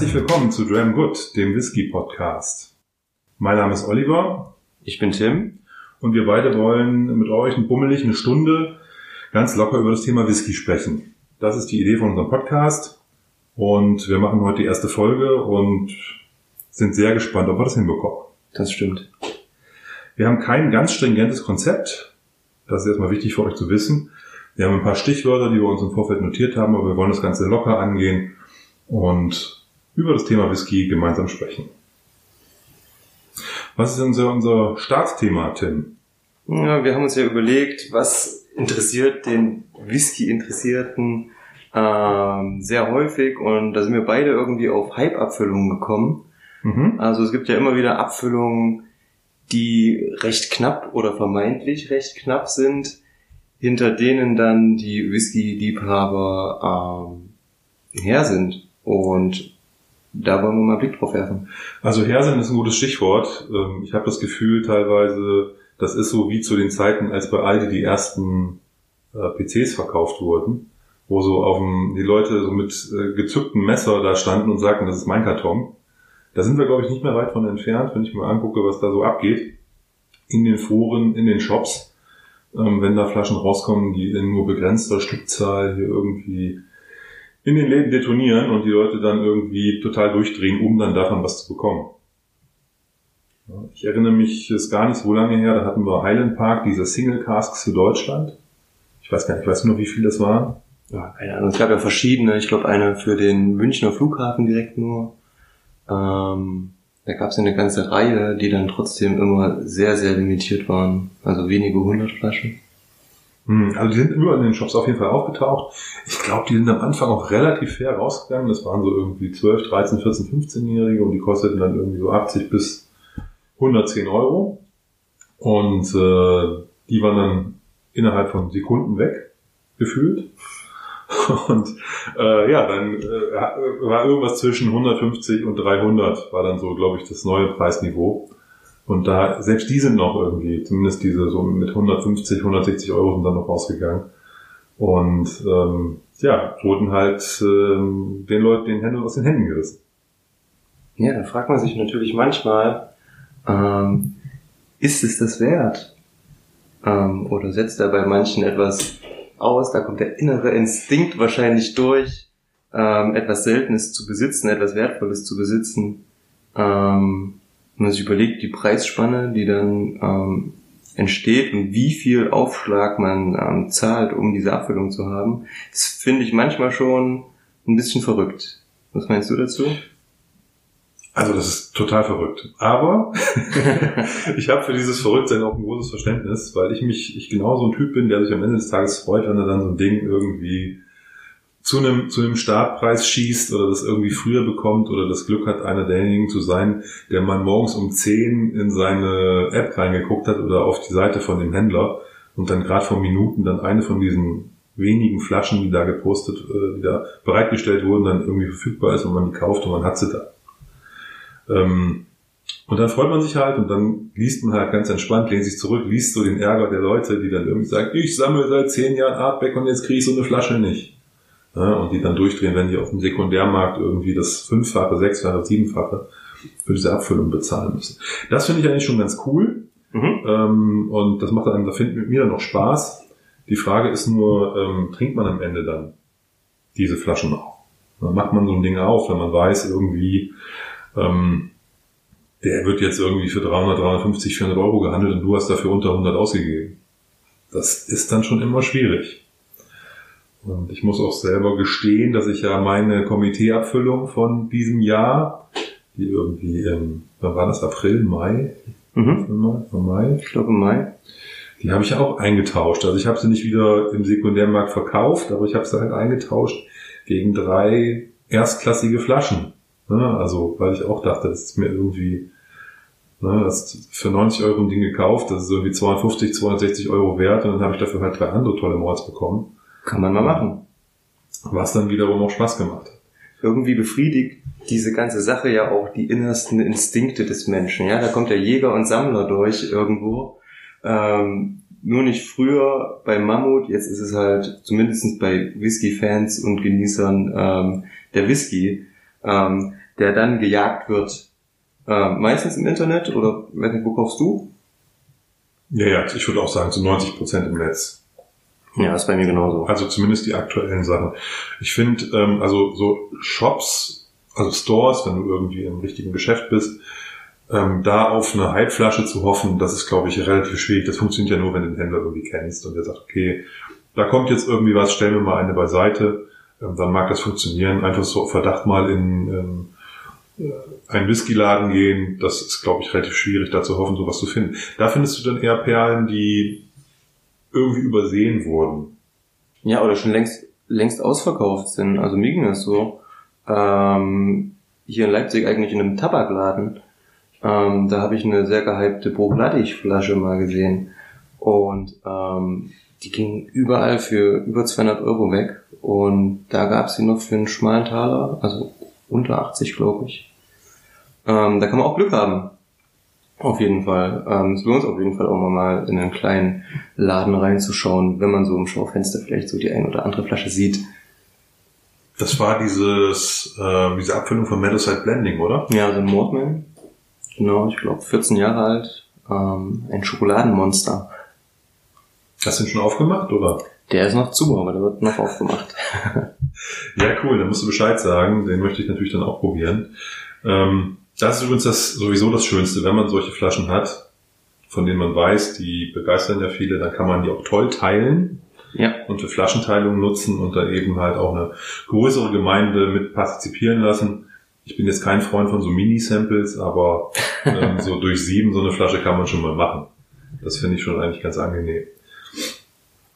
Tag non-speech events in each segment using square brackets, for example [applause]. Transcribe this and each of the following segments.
Herzlich willkommen zu Dram Good, dem Whisky Podcast. Mein Name ist Oliver. Ich bin Tim. Und wir beide wollen mit euch ein bummelig eine Stunde ganz locker über das Thema Whisky sprechen. Das ist die Idee von unserem Podcast. Und wir machen heute die erste Folge und sind sehr gespannt, ob wir das hinbekommen. Das stimmt. Wir haben kein ganz stringentes Konzept. Das ist erstmal wichtig für euch zu wissen. Wir haben ein paar Stichwörter, die wir uns im Vorfeld notiert haben, aber wir wollen das Ganze locker angehen und über das Thema Whisky gemeinsam sprechen. Was ist denn so unser Startthema, Tim? Ja, wir haben uns ja überlegt, was interessiert den Whisky-Interessierten ähm, sehr häufig und da sind wir beide irgendwie auf Hype-Abfüllungen gekommen. Mhm. Also es gibt ja immer wieder Abfüllungen, die recht knapp oder vermeintlich recht knapp sind, hinter denen dann die Whisky-Liebhaber ähm, her sind. Und da wollen wir mal einen Blick drauf werfen. Also her sind ist ein gutes Stichwort. Ähm, ich habe das Gefühl teilweise, das ist so wie zu den Zeiten, als bei Aldi die ersten äh, PCs verkauft wurden, wo so auf dem, die Leute so mit äh, gezückten Messer da standen und sagten, das ist mein Karton. Da sind wir, glaube ich, nicht mehr weit von entfernt, wenn ich mir angucke, was da so abgeht. In den Foren, in den Shops, ähm, wenn da Flaschen rauskommen, die in nur begrenzter Stückzahl hier irgendwie in den Läden detonieren und die Leute dann irgendwie total durchdrehen, um dann davon was zu bekommen. Ich erinnere mich, ist gar nicht so lange her, da hatten wir Highland Park, diese Single Casks für Deutschland. Ich weiß gar nicht, ich weiß nur, wie viel das waren. Ja, keine Ahnung. Es gab ja verschiedene. Ich glaube, eine für den Münchner Flughafen direkt nur. Ähm, da gab es eine ganze Reihe, die dann trotzdem immer sehr, sehr limitiert waren. Also wenige hundert Flaschen. Hm, also die sind überall in den Shops auf jeden Fall aufgetaucht. Ich glaube, die sind am Anfang auch relativ fair rausgegangen. Das waren so irgendwie 12, 13, 14, 15-Jährige und die kosteten dann irgendwie so 80 bis 110 Euro. Und äh, die waren dann innerhalb von Sekunden weg, gefühlt. [laughs] Und äh, ja, dann äh, war irgendwas zwischen 150 und 300, war dann so, glaube ich, das neue Preisniveau. Und da, selbst die sind noch irgendwie, zumindest diese so mit 150, 160 Euro sind dann noch rausgegangen. Und ähm, ja, wurden halt ähm, den Leuten den Händen aus den Händen gerissen. Ja, da fragt man sich natürlich manchmal, ähm, ist es das wert? Ähm, oder setzt er bei manchen etwas aus, da kommt der innere Instinkt wahrscheinlich durch, ähm, etwas Seltenes zu besitzen, etwas Wertvolles zu besitzen. Ähm, wenn man sich überlegt, die Preisspanne, die dann ähm, entsteht und wie viel Aufschlag man ähm, zahlt, um diese Abfüllung zu haben, das finde ich manchmal schon ein bisschen verrückt. Was meinst du dazu? Also das ist total verrückt. Aber [laughs] ich habe für dieses Verrücktsein auch ein großes Verständnis, weil ich mich, ich genau so ein Typ bin, der sich am Ende des Tages freut, wenn er dann so ein Ding irgendwie zu einem, zu einem Startpreis schießt oder das irgendwie früher bekommt oder das Glück hat, einer derjenigen zu sein, der mal morgens um 10 in seine App reingeguckt hat oder auf die Seite von dem Händler und dann gerade vor Minuten dann eine von diesen wenigen Flaschen, die da gepostet, äh, die da bereitgestellt wurden, dann irgendwie verfügbar ist und man die kauft und man hat sie da. Ähm, und dann freut man sich halt und dann liest man halt ganz entspannt, lehnt sich zurück, liest so den Ärger der Leute, die dann irgendwie sagen, ich sammle seit zehn Jahren Artback und jetzt kriege ich so eine Flasche nicht. Ja, und die dann durchdrehen, wenn die auf dem Sekundärmarkt irgendwie das Fünffache, Sechsfache, Siebenfache für diese Abfüllung bezahlen müssen. Das finde ich eigentlich schon ganz cool. Mhm. Ähm, und das macht dann, da findet mit mir dann noch Spaß. Die Frage ist nur, ähm, trinkt man am Ende dann diese Flaschen auch? Dann macht man so ein Ding auf, wenn man weiß, irgendwie, ähm, der wird jetzt irgendwie für 300, 350, 400 Euro gehandelt und du hast dafür unter 100 ausgegeben. Das ist dann schon immer schwierig. Und ich muss auch selber gestehen, dass ich ja meine Komiteeabfüllung von diesem Jahr, die irgendwie, ähm, wann war das? April, Mai? Mhm. Mai? Ich glaube Mai. Die habe ich auch eingetauscht. Also ich habe sie nicht wieder im Sekundärmarkt verkauft, aber ich habe sie halt eingetauscht gegen drei erstklassige Flaschen. Ne? Also, weil ich auch dachte, das ist mir irgendwie, ne, das ist für 90 Euro ein Ding gekauft, das ist irgendwie 250, 260 Euro wert und dann habe ich dafür halt drei andere tolle Mords bekommen. Kann man mal machen. Was dann wiederum auch Spaß gemacht hat. Irgendwie befriedigt diese ganze Sache ja auch die innersten Instinkte des Menschen. Ja, da kommt der Jäger und Sammler durch irgendwo. Ähm, nur nicht früher bei Mammut, jetzt ist es halt zumindest bei Whisky-Fans und Genießern ähm, der Whisky. ähm, der dann gejagt wird. Äh, meistens im Internet oder wo kaufst du? Ja, ja, ich würde auch sagen, zu 90 Prozent im Netz. Ja, ist bei mir genauso. Also zumindest die aktuellen Sachen. Ich finde, ähm, also so Shops, also Stores, wenn du irgendwie im richtigen Geschäft bist, ähm, da auf eine Hypeflasche zu hoffen, das ist, glaube ich, relativ schwierig. Das funktioniert ja nur, wenn du den Händler irgendwie kennst und der sagt, okay, da kommt jetzt irgendwie was, stellen wir mal eine beiseite, ähm, dann mag das funktionieren. Einfach so auf Verdacht mal in ähm, äh, einen Whiskyladen gehen, das ist, glaube ich, relativ schwierig, da zu hoffen, sowas zu finden. Da findest du dann eher Perlen, die irgendwie übersehen wurden. Ja, oder schon längst, längst ausverkauft sind. Also mir ging das so. Ähm, hier in Leipzig eigentlich in einem Tabakladen. Ähm, da habe ich eine sehr gehypte Bruchlattig-Flasche mal gesehen. Und ähm, die ging überall für über 200 Euro weg. Und da gab sie noch für einen schmalen Taler, also unter 80, glaube ich. Ähm, da kann man auch Glück haben. Auf jeden Fall. Ähm, es lohnt sich auf jeden Fall auch mal in einen kleinen Laden reinzuschauen, wenn man so im Schaufenster vielleicht so die ein oder andere Flasche sieht. Das war dieses, äh, diese Abfüllung von Meadowside Blending, oder? Ja, so ein Mordman. Genau, ich glaube 14 Jahre alt. Ähm, ein Schokoladenmonster. Hast du ihn schon aufgemacht, oder? Der ist noch zu, aber der wird noch aufgemacht. [laughs] ja, cool, dann musst du Bescheid sagen. Den möchte ich natürlich dann auch probieren. Ähm, das ist übrigens das, sowieso das Schönste, wenn man solche Flaschen hat, von denen man weiß, die begeistern ja viele, dann kann man die auch toll teilen ja. und für Flaschenteilung nutzen und dann eben halt auch eine größere Gemeinde mit partizipieren lassen. Ich bin jetzt kein Freund von so Mini-Samples, aber [laughs] ähm, so durch sieben so eine Flasche kann man schon mal machen. Das finde ich schon eigentlich ganz angenehm.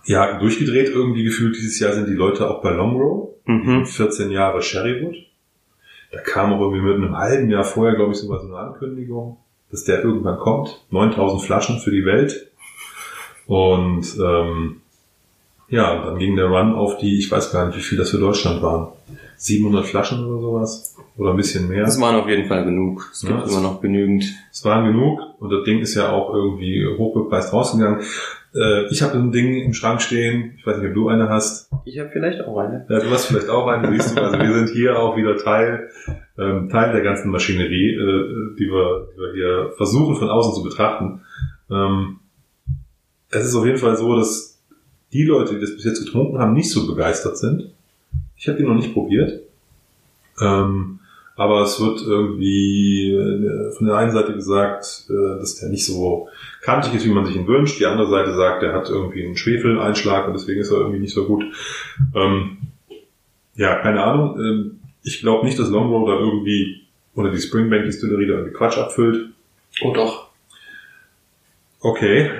Ja, durchgedreht irgendwie gefühlt dieses Jahr sind die Leute auch bei Longrow. Mhm. 14 Jahre Sherrywood. Da kam auch irgendwie mit einem halben Jahr vorher, glaube ich, sogar so eine Ankündigung, dass der irgendwann kommt. 9000 Flaschen für die Welt. Und ähm, ja, dann ging der Run auf die, ich weiß gar nicht, wie viel das für Deutschland waren. 700 Flaschen oder sowas. Oder ein bisschen mehr. Es waren auf jeden Fall genug. Es gibt ja, immer noch genügend. Es waren genug. Und das Ding ist ja auch irgendwie hochbepreist rausgegangen. Äh, ich habe ein Ding im Schrank stehen. Ich weiß nicht, ob du eine hast. Ich habe vielleicht auch eine. Ja, du hast vielleicht auch eine, siehst du. Also wir sind hier auch wieder Teil, ähm, Teil der ganzen Maschinerie, äh, die, wir, die wir hier versuchen von außen zu betrachten. Ähm, es ist auf jeden Fall so, dass die Leute, die das bis jetzt getrunken haben, nicht so begeistert sind. Ich habe die noch nicht probiert. Ähm, aber es wird irgendwie äh, von der einen Seite gesagt, äh, dass der nicht so kantig ist, wie man sich ihn wünscht. Die andere Seite sagt, er hat irgendwie einen Schwefeleinschlag und deswegen ist er irgendwie nicht so gut. Ähm, ja, keine Ahnung. Ähm, ich glaube nicht, dass Longrow da irgendwie oder die Springbank Distillerie da irgendwie Quatsch abfüllt. Oh doch. Okay.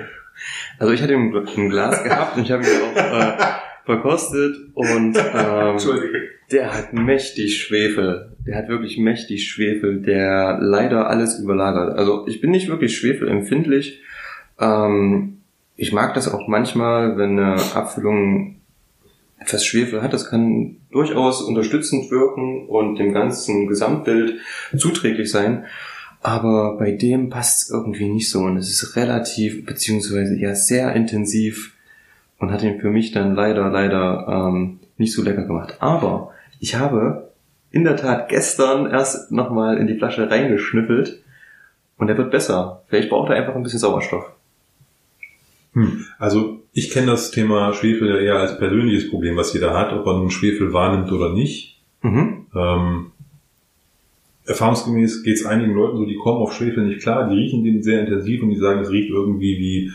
Also ich hatte ein Glas gehabt und ich habe ihn auch äh, verkostet und ähm, [laughs] der hat mächtig Schwefel. Der hat wirklich mächtig Schwefel, der leider alles überlagert. Also ich bin nicht wirklich schwefelempfindlich, ähm, ich mag das auch manchmal, wenn eine Abfüllung etwas Schwefel hat. Das kann durchaus unterstützend wirken und dem ganzen Gesamtbild zuträglich sein. Aber bei dem passt es irgendwie nicht so und es ist relativ beziehungsweise ja sehr intensiv und hat ihn für mich dann leider, leider ähm, nicht so lecker gemacht. Aber ich habe in der Tat gestern erst nochmal in die Flasche reingeschnüffelt und er wird besser. Vielleicht braucht er einfach ein bisschen Sauerstoff. Hm. Also ich kenne das Thema Schwefel ja eher als persönliches Problem, was jeder hat, ob er nun Schwefel wahrnimmt oder nicht. Mhm. Ähm, erfahrungsgemäß geht es einigen Leuten so, die kommen auf Schwefel nicht klar, die riechen den sehr intensiv und die sagen, es riecht irgendwie wie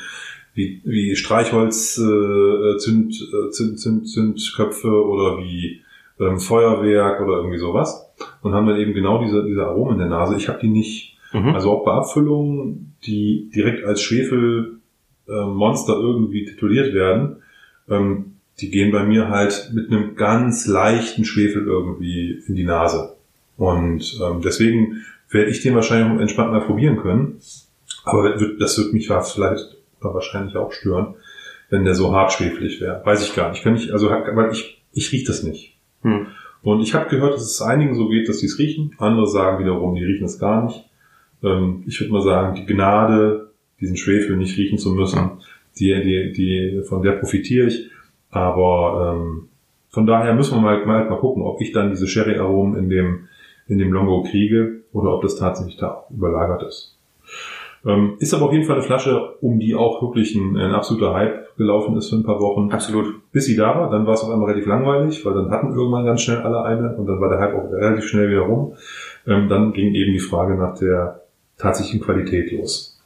wie, wie Streichholz äh, Zünd, äh, Zünd, Zünd, Zündköpfe oder wie ähm, Feuerwerk oder irgendwie sowas und haben dann eben genau diese, diese Aromen in der Nase. Ich habe die nicht. Mhm. Also auch bei Abfüllungen, die direkt als Schwefel äh, irgendwie tituliert werden, ähm, die gehen bei mir halt mit einem ganz leichten Schwefel irgendwie in die Nase. Und ähm, deswegen werde ich den wahrscheinlich entspannt mal probieren können. Aber das wird mich vielleicht wahrscheinlich auch stören, wenn der so hart schwefelig wäre. Weiß ich gar nicht. Kann ich, also, weil ich, ich riech das nicht. Hm. Und ich habe gehört, dass es einigen so geht, dass die es riechen. Andere sagen wiederum, die riechen es gar nicht. Ähm, ich würde mal sagen, die Gnade diesen Schwefel nicht riechen zu müssen. Die, die, die, von der profitiere ich. Aber ähm, von daher müssen wir mal, mal, mal gucken, ob ich dann diese Sherry-Aromen in dem in dem Longo kriege oder ob das tatsächlich da überlagert ist. Ähm, ist aber auf jeden Fall eine Flasche, um die auch wirklich ein, ein, absoluter Hype gelaufen ist für ein paar Wochen. Absolut. Bis sie da war, dann war es auf einmal relativ langweilig, weil dann hatten irgendwann ganz schnell alle eine und dann war der Hype auch relativ schnell wieder rum. Ähm, dann ging eben die Frage nach der tatsächlichen Qualität los.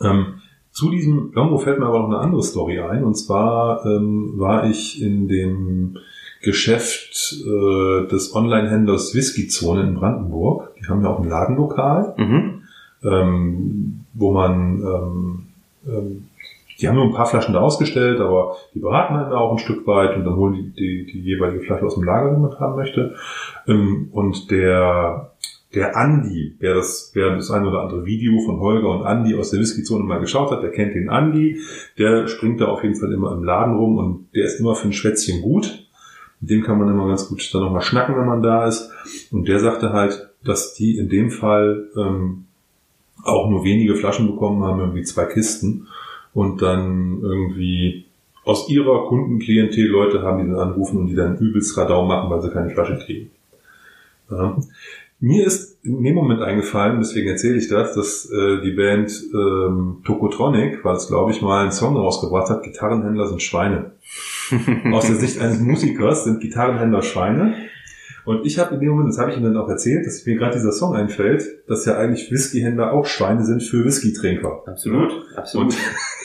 Ähm, zu diesem Longo fällt mir aber noch eine andere Story ein. Und zwar ähm, war ich in dem Geschäft äh, des Online-Händlers Whiskyzone in Brandenburg. Die haben ja auch ein Ladenlokal. Mhm ähm, wo man, ähm, ähm, die haben nur ein paar Flaschen da ausgestellt, aber die beraten dann auch ein Stück weit und dann holen die die, die jeweilige Flasche aus dem Lager, die man haben möchte. Ähm, und der der Andi, wer das, wer das ein oder andere Video von Holger und Andi aus der Whiskyzone mal geschaut hat, der kennt den Andi, der springt da auf jeden Fall immer im Laden rum und der ist immer für ein Schwätzchen gut. Mit dem kann man immer ganz gut dann nochmal schnacken, wenn man da ist. Und der sagte halt, dass die in dem Fall ähm, auch nur wenige Flaschen bekommen haben, irgendwie zwei Kisten und dann irgendwie aus ihrer Kundenklientel Leute haben, die dann anrufen und die dann übelst Radau machen, weil sie keine Flasche kriegen. Ja. Mir ist in dem Moment eingefallen, deswegen erzähle ich das, dass äh, die Band ähm, Tokotronic, weil es glaube ich mal einen Song rausgebracht hat, Gitarrenhändler sind Schweine. [laughs] Aus der Sicht eines Musikers sind Gitarrenhändler Schweine. Und ich habe in dem Moment, das habe ich ihm dann auch erzählt, dass mir gerade dieser Song einfällt, dass ja eigentlich Whiskyhändler auch Schweine sind für Whiskytrinker. Absolut, absolut. Und,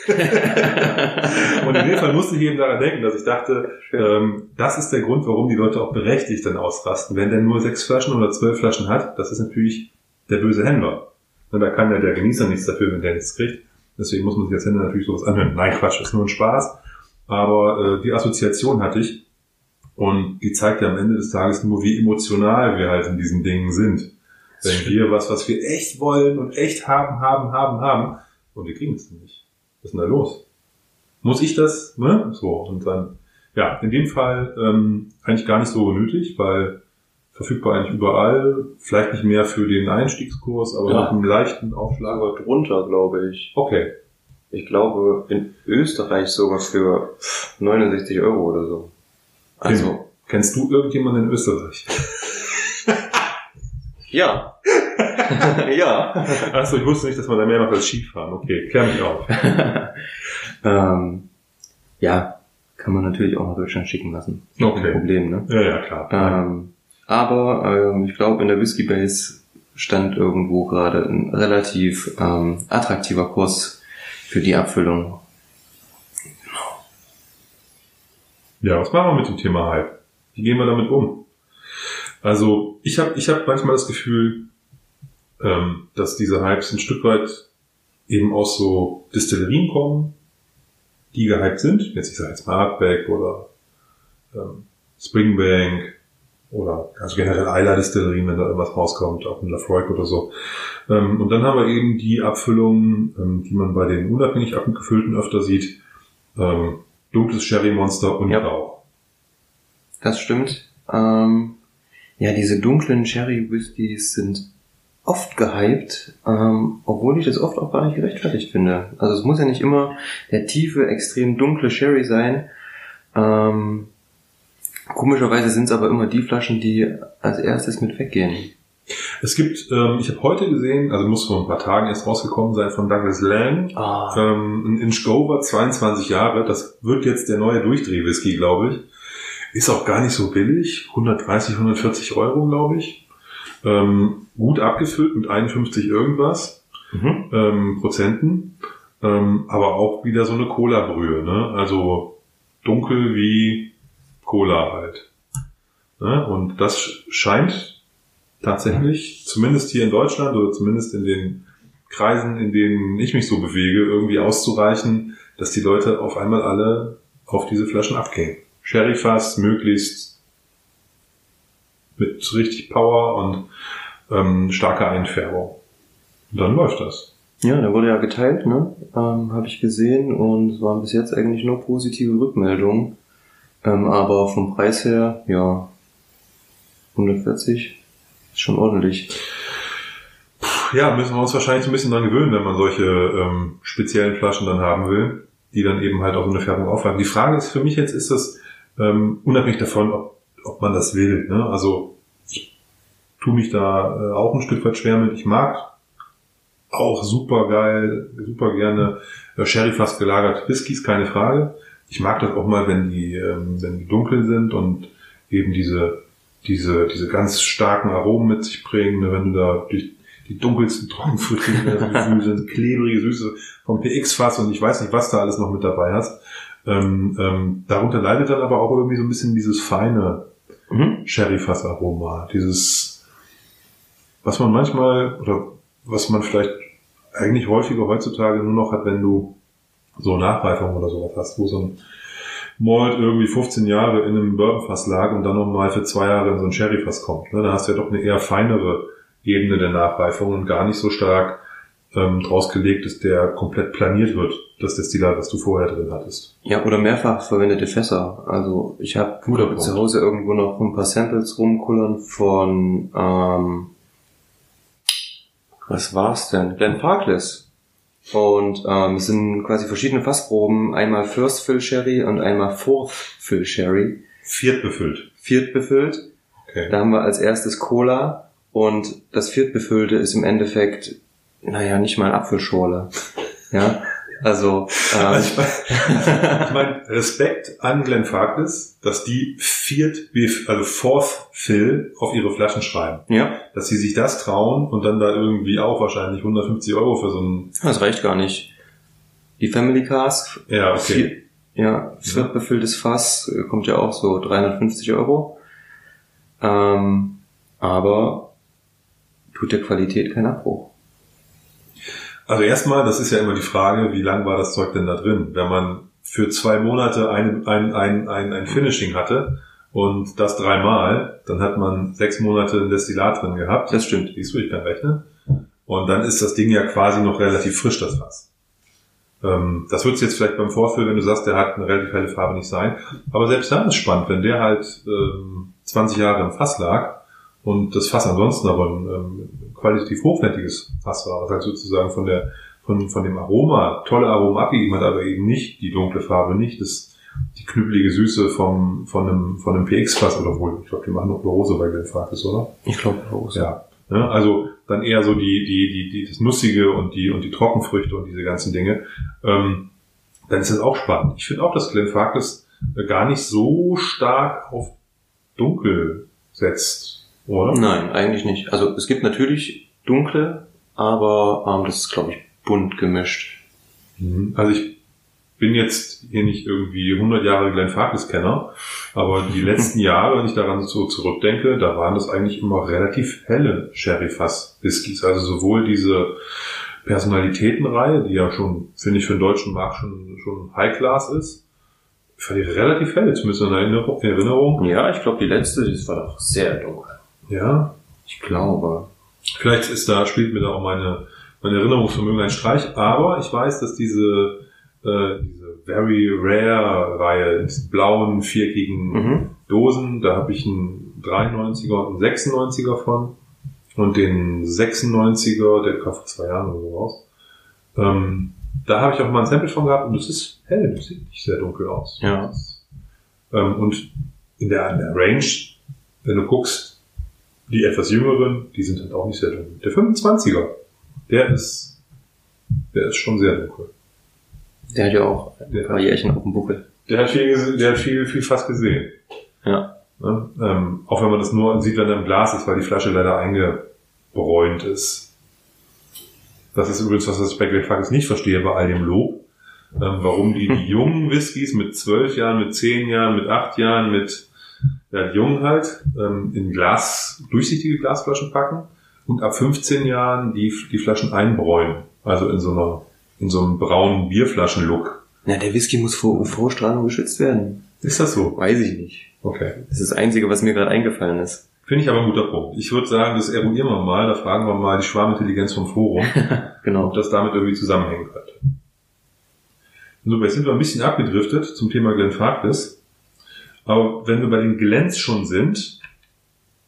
[laughs] und in dem Fall musste ich eben daran denken, dass ich dachte, ähm, das ist der Grund, warum die Leute auch berechtigt dann ausrasten. Wenn der nur sechs Flaschen oder zwölf Flaschen hat, das ist natürlich der böse Händler. Und da kann ja der Genießer nichts dafür, wenn der nichts kriegt. Deswegen muss man sich als Händler natürlich sowas anhören. Nein, Quatsch, ist nur ein Spaß. Aber äh, die Assoziation hatte ich, und die zeigt ja am Ende des Tages nur, wie emotional wir halt in diesen Dingen sind. Wenn wir was, was wir echt wollen und echt haben, haben, haben, haben, und wir kriegen es nicht. Was ist denn da los? Muss ich das? Ne? So, und dann, ja, in dem Fall ähm, eigentlich gar nicht so nötig, weil verfügbar eigentlich überall, vielleicht nicht mehr für den Einstiegskurs, aber ja. mit einem leichten Aufschlag. Aber drunter, glaube ich. Okay. Ich glaube, in Österreich sogar für 69 Euro oder so. Also. Kennst du irgendjemanden in Österreich? [laughs] ja. [laughs] ja. Achso, ich wusste nicht, dass man da mehr macht als Skifahren. Okay, klär mich auf. [laughs] ähm, ja, kann man natürlich auch nach Deutschland schicken lassen. Okay. Kein Problem, ne? Ja, ja, klar. Ähm, aber ähm, ich glaube, in der Whisky Base stand irgendwo gerade ein relativ ähm, attraktiver Kurs für die Abfüllung. Ja, was machen wir mit dem Thema Hype? Wie gehen wir damit um? Also ich habe ich hab manchmal das Gefühl, ähm, dass diese Hypes ein Stück weit eben aus so Distillerien kommen, die gehypt sind. Jetzt ich sage jetzt Markbeck oder ähm, Springbank oder also generell Eiler Distillerien, wenn da irgendwas rauskommt, auch in Lafroig oder so. Ähm, und dann haben wir eben die Abfüllungen, ähm, die man bei den unabhängig abgefüllten öfter sieht. Ähm, dunkles Sherry Monster und ja. Rauch. Das stimmt. Ähm, ja, diese dunklen Sherry Whiskys sind oft gehypt, ähm, obwohl ich das oft auch gar nicht gerechtfertigt finde. Also es muss ja nicht immer der tiefe, extrem dunkle Sherry sein. Ähm, komischerweise sind es aber immer die Flaschen, die als erstes mit weggehen. Es gibt, ähm, ich habe heute gesehen, also muss vor ein paar Tagen erst rausgekommen sein, von Douglas Lang, ah. ähm, ein Inchgover, 22 Jahre, das wird jetzt der neue Durchdrehwhisky, glaube ich. Ist auch gar nicht so billig, 130, 140 Euro, glaube ich. Ähm, gut abgefüllt mit 51 irgendwas mhm. ähm, Prozenten, ähm, aber auch wieder so eine Cola-Brühe, ne? also dunkel wie Cola halt. Ne? Und das scheint tatsächlich, zumindest hier in Deutschland oder zumindest in den Kreisen, in denen ich mich so bewege, irgendwie auszureichen, dass die Leute auf einmal alle auf diese Flaschen abgehen. Sherryfass möglichst mit richtig Power und ähm, starker Einfärbung. Und dann läuft das. Ja, der wurde ja geteilt, ne? Ähm, Habe ich gesehen und es waren bis jetzt eigentlich nur positive Rückmeldungen. Ähm, aber vom Preis her, ja, 140 ist schon ordentlich. Ja, müssen wir uns wahrscheinlich ein bisschen dran gewöhnen, wenn man solche ähm, speziellen Flaschen dann haben will, die dann eben halt auch so eine Färbung aufweisen. Die Frage ist für mich jetzt, ist das ähm, unabhängig davon, ob, ob man das will. Ne? Also ich tue mich da äh, auch ein Stück weit schwer mit. Ich mag auch super geil, super gerne äh, Sherry fast gelagert Whiskys, keine Frage. Ich mag das auch mal, wenn die, ähm, wenn die dunkel sind und eben diese, diese, diese ganz starken Aromen mit sich bringen, ne, wenn du da durch die dunkelsten Trockenfrüchte, die [laughs] sind klebrige Süße vom PX-Fass und ich weiß nicht, was da alles noch mit dabei hast. Ähm, ähm, darunter leidet dann aber auch irgendwie so ein bisschen dieses feine mhm. Sherry-Fass-Aroma, dieses, was man manchmal, oder was man vielleicht eigentlich häufiger heutzutage nur noch hat, wenn du so Nachreifung oder sowas hast, wo so ein Malt irgendwie 15 Jahre in einem Bourbonfass lag und dann nochmal für zwei Jahre in so ein Sherryfass kommt. Ne? Da hast du ja doch eine eher feinere Ebene der Nachreifung und gar nicht so stark ähm, draus gelegt ist, der komplett planiert wird, das Destillat, was du vorher drin hattest. Ja, oder mehrfach verwendete Fässer. Also ich habe zu Hause irgendwo noch ein paar Samples rumkullern von ähm, was war's denn? Glenn Parkless. Und ähm, es sind quasi verschiedene Fassproben, einmal First Fill Sherry und einmal Fourth Fill Sherry. Viert befüllt. Viert befüllt. Okay. Da haben wir als erstes Cola und das viert befüllte ist im Endeffekt, naja, nicht mal Apfelschorle. Ja, also, ähm, also ich meine, ich [laughs] mein, Respekt an Glenn Farkless, dass die viert, also Fourth Fill auf ihre Flaschen schreiben. Ja. Dass sie sich das trauen und dann da irgendwie auch wahrscheinlich 150 Euro für so ein... Das reicht gar nicht. Die Family Cask. Ja, okay. Vier, ja, viert befülltes Fass äh, kommt ja auch so 350 Euro. Ähm, aber tut der Qualität keinen Abbruch. Also erstmal, das ist ja immer die Frage, wie lang war das Zeug denn da drin? Wenn man für zwei Monate ein, ein, ein, ein, ein Finishing hatte und das dreimal, dann hat man sechs Monate ein Destillat drin gehabt. Das stimmt. Siehst du, ich kann rechnen. Und dann ist das Ding ja quasi noch relativ frisch, das Fass. Ähm, das wird es jetzt vielleicht beim Vorfüll, wenn du sagst, der hat eine relativ helle Farbe nicht sein. Aber selbst dann ist spannend, wenn der halt ähm, 20 Jahre im Fass lag und das Fass ansonsten aber ähm, qualitativ hochwertiges Fass war, was halt sozusagen von der von, von dem Aroma tolle Aromen abgegeben hat, aber eben nicht die dunkle Farbe, nicht das, die knüppelige Süße vom, von einem, von einem PX-Fass oder wohl, ich glaube, die machen noch Rose bei Glenfarclas, oder? Ich glaube Rose. Ja. Ne? Also dann eher so die, die, die, die, das Nussige und die, und die Trockenfrüchte und diese ganzen Dinge. Ähm, dann ist das auch spannend. Ich finde auch, dass Glenfarclas gar nicht so stark auf dunkel setzt oder? Nein, eigentlich nicht. Also es gibt natürlich dunkle, aber ähm, das ist, glaube ich, bunt gemischt. Mhm. Also ich bin jetzt hier nicht irgendwie 100 Jahre Glenn Farkas Kenner, aber die [laughs] letzten Jahre, wenn ich daran so zurückdenke, da waren das eigentlich immer relativ helle Sherry Fass Whiskys. Also sowohl diese Personalitätenreihe, die ja schon, finde ich, für den deutschen Markt schon, schon High Class ist, ich fand die relativ hell, zumindest in Erinnerung. Ja, ich glaube, die letzte, das war doch sehr dunkel. Ja? Ich glaube. Vielleicht ist da, spielt mir da auch meine, mein Erinnerungsvermögen ein Streich, aber ich weiß, dass diese, äh, diese Very Rare Reihe, diese blauen, viereckigen mhm. Dosen, da habe ich einen 93er und einen 96er von. Und den 96er, der kam vor zwei Jahren oder so raus. Ähm, da habe ich auch mal ein Sample von gehabt und das ist hell, das sieht nicht sehr dunkel aus. Ja. Ähm, und in der, in der Range, wenn du guckst, die etwas jüngeren, die sind halt auch nicht sehr dunkel. Der 25er, der ist, der ist schon sehr dunkel. Der hat ja auch ein paar Jährchen auf dem Buckel. Der hat viel, der hat viel, viel fast gesehen. Ja. Ne? Ähm, auch wenn man das nur sieht, wenn er im Glas ist, weil die Flasche leider eingebräunt ist. Das ist übrigens, was ich bei Greg Farkas nicht verstehe bei all dem Lob. Ähm, warum die, die [laughs] jungen Whiskys mit zwölf Jahren, mit zehn Jahren, mit acht Jahren, mit ja, die Jungen halt ähm, in Glas, durchsichtige Glasflaschen packen und ab 15 Jahren die, die Flaschen einbräunen. Also in so einer, in so einem braunen Bierflaschen-Look. Ja, der Whisky muss vor UV-Strahlung geschützt werden. Ist das so? Weiß ich nicht. Okay. Das ist das Einzige, was mir gerade eingefallen ist. Finde ich aber ein guter Punkt. Ich würde sagen, das eruieren wir mal, da fragen wir mal die Schwarmintelligenz vom Forum, [laughs] genau. ob das damit irgendwie zusammenhängen könnte. So, jetzt sind wir ein bisschen abgedriftet zum Thema Glenn Farkless. Aber wenn wir bei den Glens schon sind,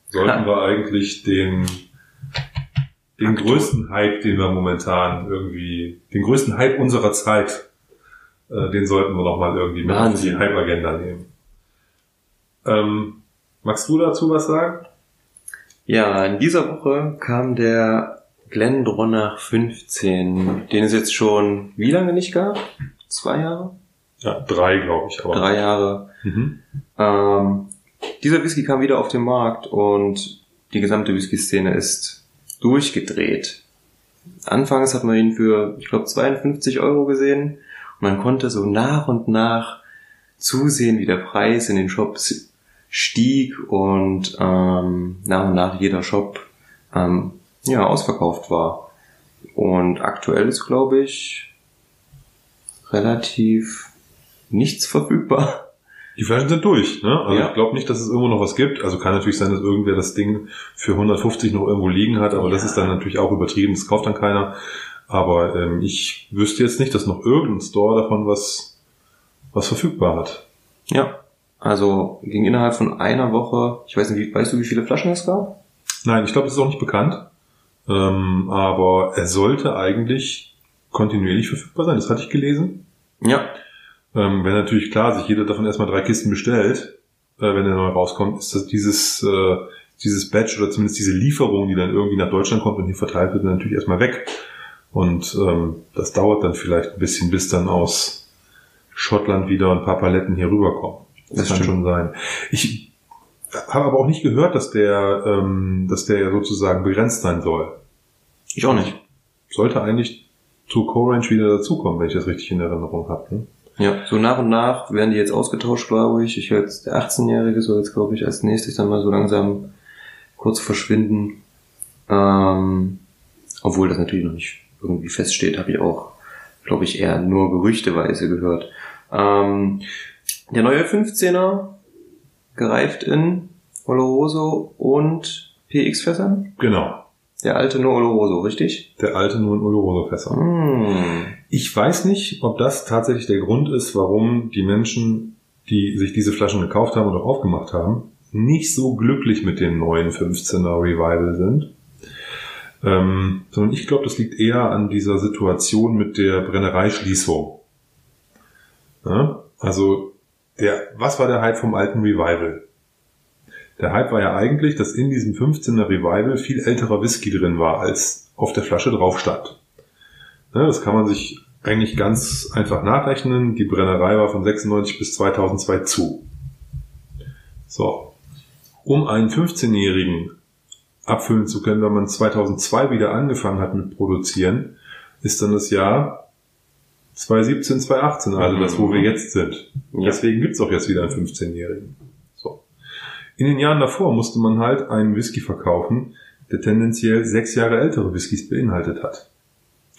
sollten wir eigentlich den, den größten Hype, den wir momentan irgendwie, den größten Hype unserer Zeit, äh, den sollten wir nochmal irgendwie mit auf die Hype-Agenda nehmen. Ähm, magst du dazu was sagen? Ja, in dieser Woche kam der Glendronach 15, den es jetzt schon wie lange nicht gab? Zwei Jahre? Ja, drei, glaube ich. Aber. Drei Jahre. Mhm. Ähm, dieser Whisky kam wieder auf den Markt und die gesamte Whisky-Szene ist durchgedreht. Anfangs hat man ihn für, ich glaube, 52 Euro gesehen und man konnte so nach und nach zusehen, wie der Preis in den Shops stieg und ähm, nach und nach jeder Shop ähm, ja ausverkauft war. Und aktuell ist, glaube ich, relativ nichts verfügbar. Die Flaschen sind durch, ne? Also Ja. ich glaube nicht, dass es irgendwo noch was gibt. Also kann natürlich sein, dass irgendwer das Ding für 150 noch irgendwo liegen hat, aber das Ja. ist dann natürlich auch übertrieben, das kauft dann keiner. Aber ähm, ich wüsste jetzt nicht, dass noch irgendein Store davon was, was verfügbar hat. Ja. Also ging innerhalb von einer Woche, ich weiß nicht, weißt du, wie viele Flaschen es gab? Nein, ich glaube, das ist auch nicht bekannt. Ähm, aber er sollte eigentlich kontinuierlich verfügbar sein. Das hatte ich gelesen. Ja. Ähm, wenn natürlich klar sich jeder davon erstmal drei Kisten bestellt, äh, wenn er neu rauskommt, ist das dieses, äh, dieses Batch oder zumindest diese Lieferung, die dann irgendwie nach Deutschland kommt und hier verteilt wird, natürlich erstmal weg. Und ähm, das dauert dann vielleicht ein bisschen, bis dann aus Schottland wieder ein paar Paletten hier rüberkommen. Das, Das kann stimmt. schon sein. Ich habe aber auch nicht gehört, dass der, ähm, dass der ja sozusagen begrenzt sein soll. Ich auch nicht. Sollte eigentlich zu Co-Range wieder dazukommen, wenn ich das richtig in Erinnerung habe. Ne? Ja, so nach und nach werden die jetzt ausgetauscht, glaube ich. Ich höre jetzt, der 18-Jährige soll jetzt, glaube ich, als nächstes dann mal so langsam kurz verschwinden. Ähm, obwohl das natürlich noch nicht irgendwie feststeht, habe ich auch, glaube ich, eher nur gerüchteweise gehört. Ähm, der neue 15er, gereift in Oloroso und PX-Fässern. Genau. Der alte nur Oloroso, richtig? Der alte nur in Oloroso-Fässer. Hm. Ich weiß nicht, ob das tatsächlich der Grund ist, warum die Menschen, die sich diese Flaschen gekauft haben auch aufgemacht haben, nicht so glücklich mit dem neuen 15er Revival sind. Ähm, sondern ich glaube, das liegt eher an dieser Situation mit der Brennereischließung. Ja? Also, der, was war der Hype vom alten Revival? Der Hype war ja eigentlich, dass in diesem 15er Revival viel älterer Whisky drin war, als auf der Flasche drauf stand. Ja, das kann man sich eigentlich ganz einfach nachrechnen. Die Brennerei war von 96 bis 2002 zu. So. Um einen 15-Jährigen abfüllen zu können, wenn man 2002 wieder angefangen hat mit Produzieren, ist dann das Jahr 2017, 2018, also Mhm. das, wo wir jetzt sind. Und deswegen gibt's auch jetzt wieder einen 15-Jährigen. So. In den Jahren davor musste man halt einen Whisky verkaufen, der tendenziell sechs Jahre ältere Whiskys beinhaltet hat.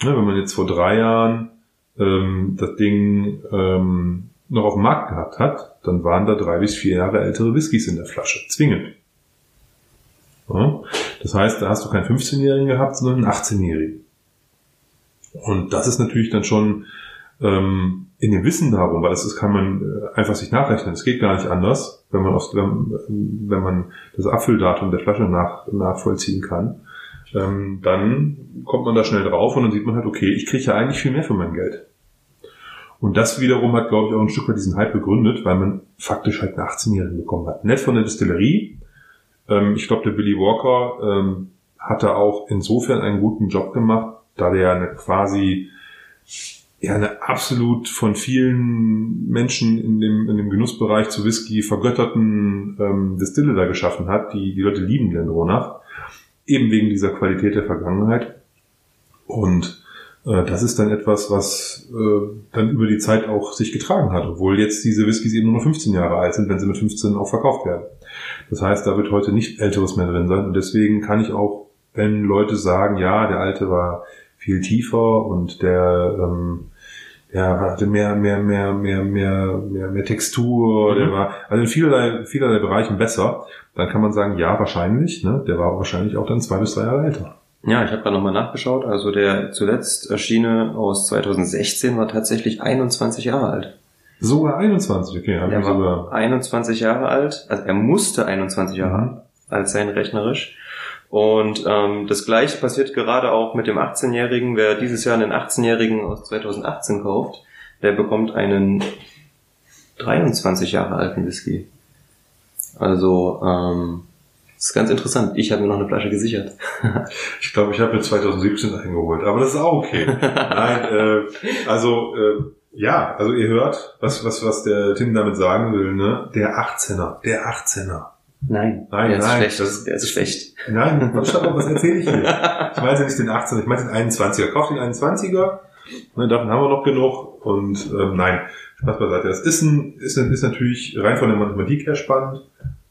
Ja, wenn man jetzt vor drei Jahren ähm, das Ding ähm, noch auf dem Markt gehabt hat, dann waren da drei bis vier Jahre ältere Whiskys in der Flasche. Zwingend. Ja, das heißt, da hast du keinen 15-Jährigen gehabt, sondern einen 18-Jährigen. Und das ist natürlich dann schon ähm, in dem Wissen darum, weil das ist, kann man äh, einfach sich nachrechnen. Es geht gar nicht anders, wenn man, aus, wenn, wenn man das Abfülldatum der Flasche nach, nachvollziehen kann. Ähm, dann kommt man da schnell drauf und dann sieht man halt, okay, ich kriege ja eigentlich viel mehr für mein Geld. Und das wiederum hat, glaube ich, auch ein Stück weit diesen Hype begründet, weil man faktisch halt einen 18-Jährigen bekommen hat. Nett von der Distillerie. Ähm, ich glaube, der Billy Walker ähm, hat auch insofern einen guten Job gemacht, da der eine quasi ja eine absolut von vielen Menschen in dem, in dem Genussbereich zu Whisky vergötterten ähm, Distille da geschaffen hat. Die, die Leute lieben Glendronach. Eben wegen dieser Qualität der Vergangenheit. Und äh, das ist dann etwas, was äh, dann über die Zeit auch sich getragen hat, obwohl jetzt diese Whiskys eben nur noch 15 Jahre alt sind, wenn sie mit 15 auch verkauft werden. Das heißt, da wird heute nicht Älteres mehr drin sein. Und deswegen kann ich auch, wenn Leute sagen, ja, der alte war viel tiefer und der ähm, der hatte mehr, mehr, mehr, mehr, mehr, mehr, mehr Textur, Mhm. der war also in vielerlei, vielerlei Bereichen besser, dann kann man sagen, ja, wahrscheinlich, ne, der war wahrscheinlich auch dann zwei bis drei Jahre älter. Ja, ich habe gerade nochmal nachgeschaut. Also der zuletzt erschienene aus 2016 war tatsächlich 21 Jahre alt. Sogar 21, okay, Er war sogar. 21 Jahre alt, also er musste 21 Jahre Mhm. alt sein rechnerisch. Und ähm, das gleiche passiert gerade auch mit dem 18-Jährigen. Wer dieses Jahr einen 18-Jährigen aus 2018 kauft, der bekommt einen 23 Jahre alten Whisky. Also ähm, Das ist ganz interessant. Ich habe mir noch eine Flasche gesichert. [laughs] ich glaube, ich habe mir 2017 eingeholt, aber das ist auch okay. Nein, äh, also äh, ja, also ihr hört, was, was, was der Tim damit sagen will, ne? Der 18er, der 18er. Nein, nein, der ist nein, schlecht. das- der ist schlecht. Nein, [laughs] was, was erzähle ich hier? Ich meine ja nicht den 18er, ich meine den 21er. Kauft den 21er, ne, davon haben wir noch genug und ähm, nein, Spaß beiseite. Das ist, ein, ist, ein, ist natürlich rein von der Mathematik her spannend.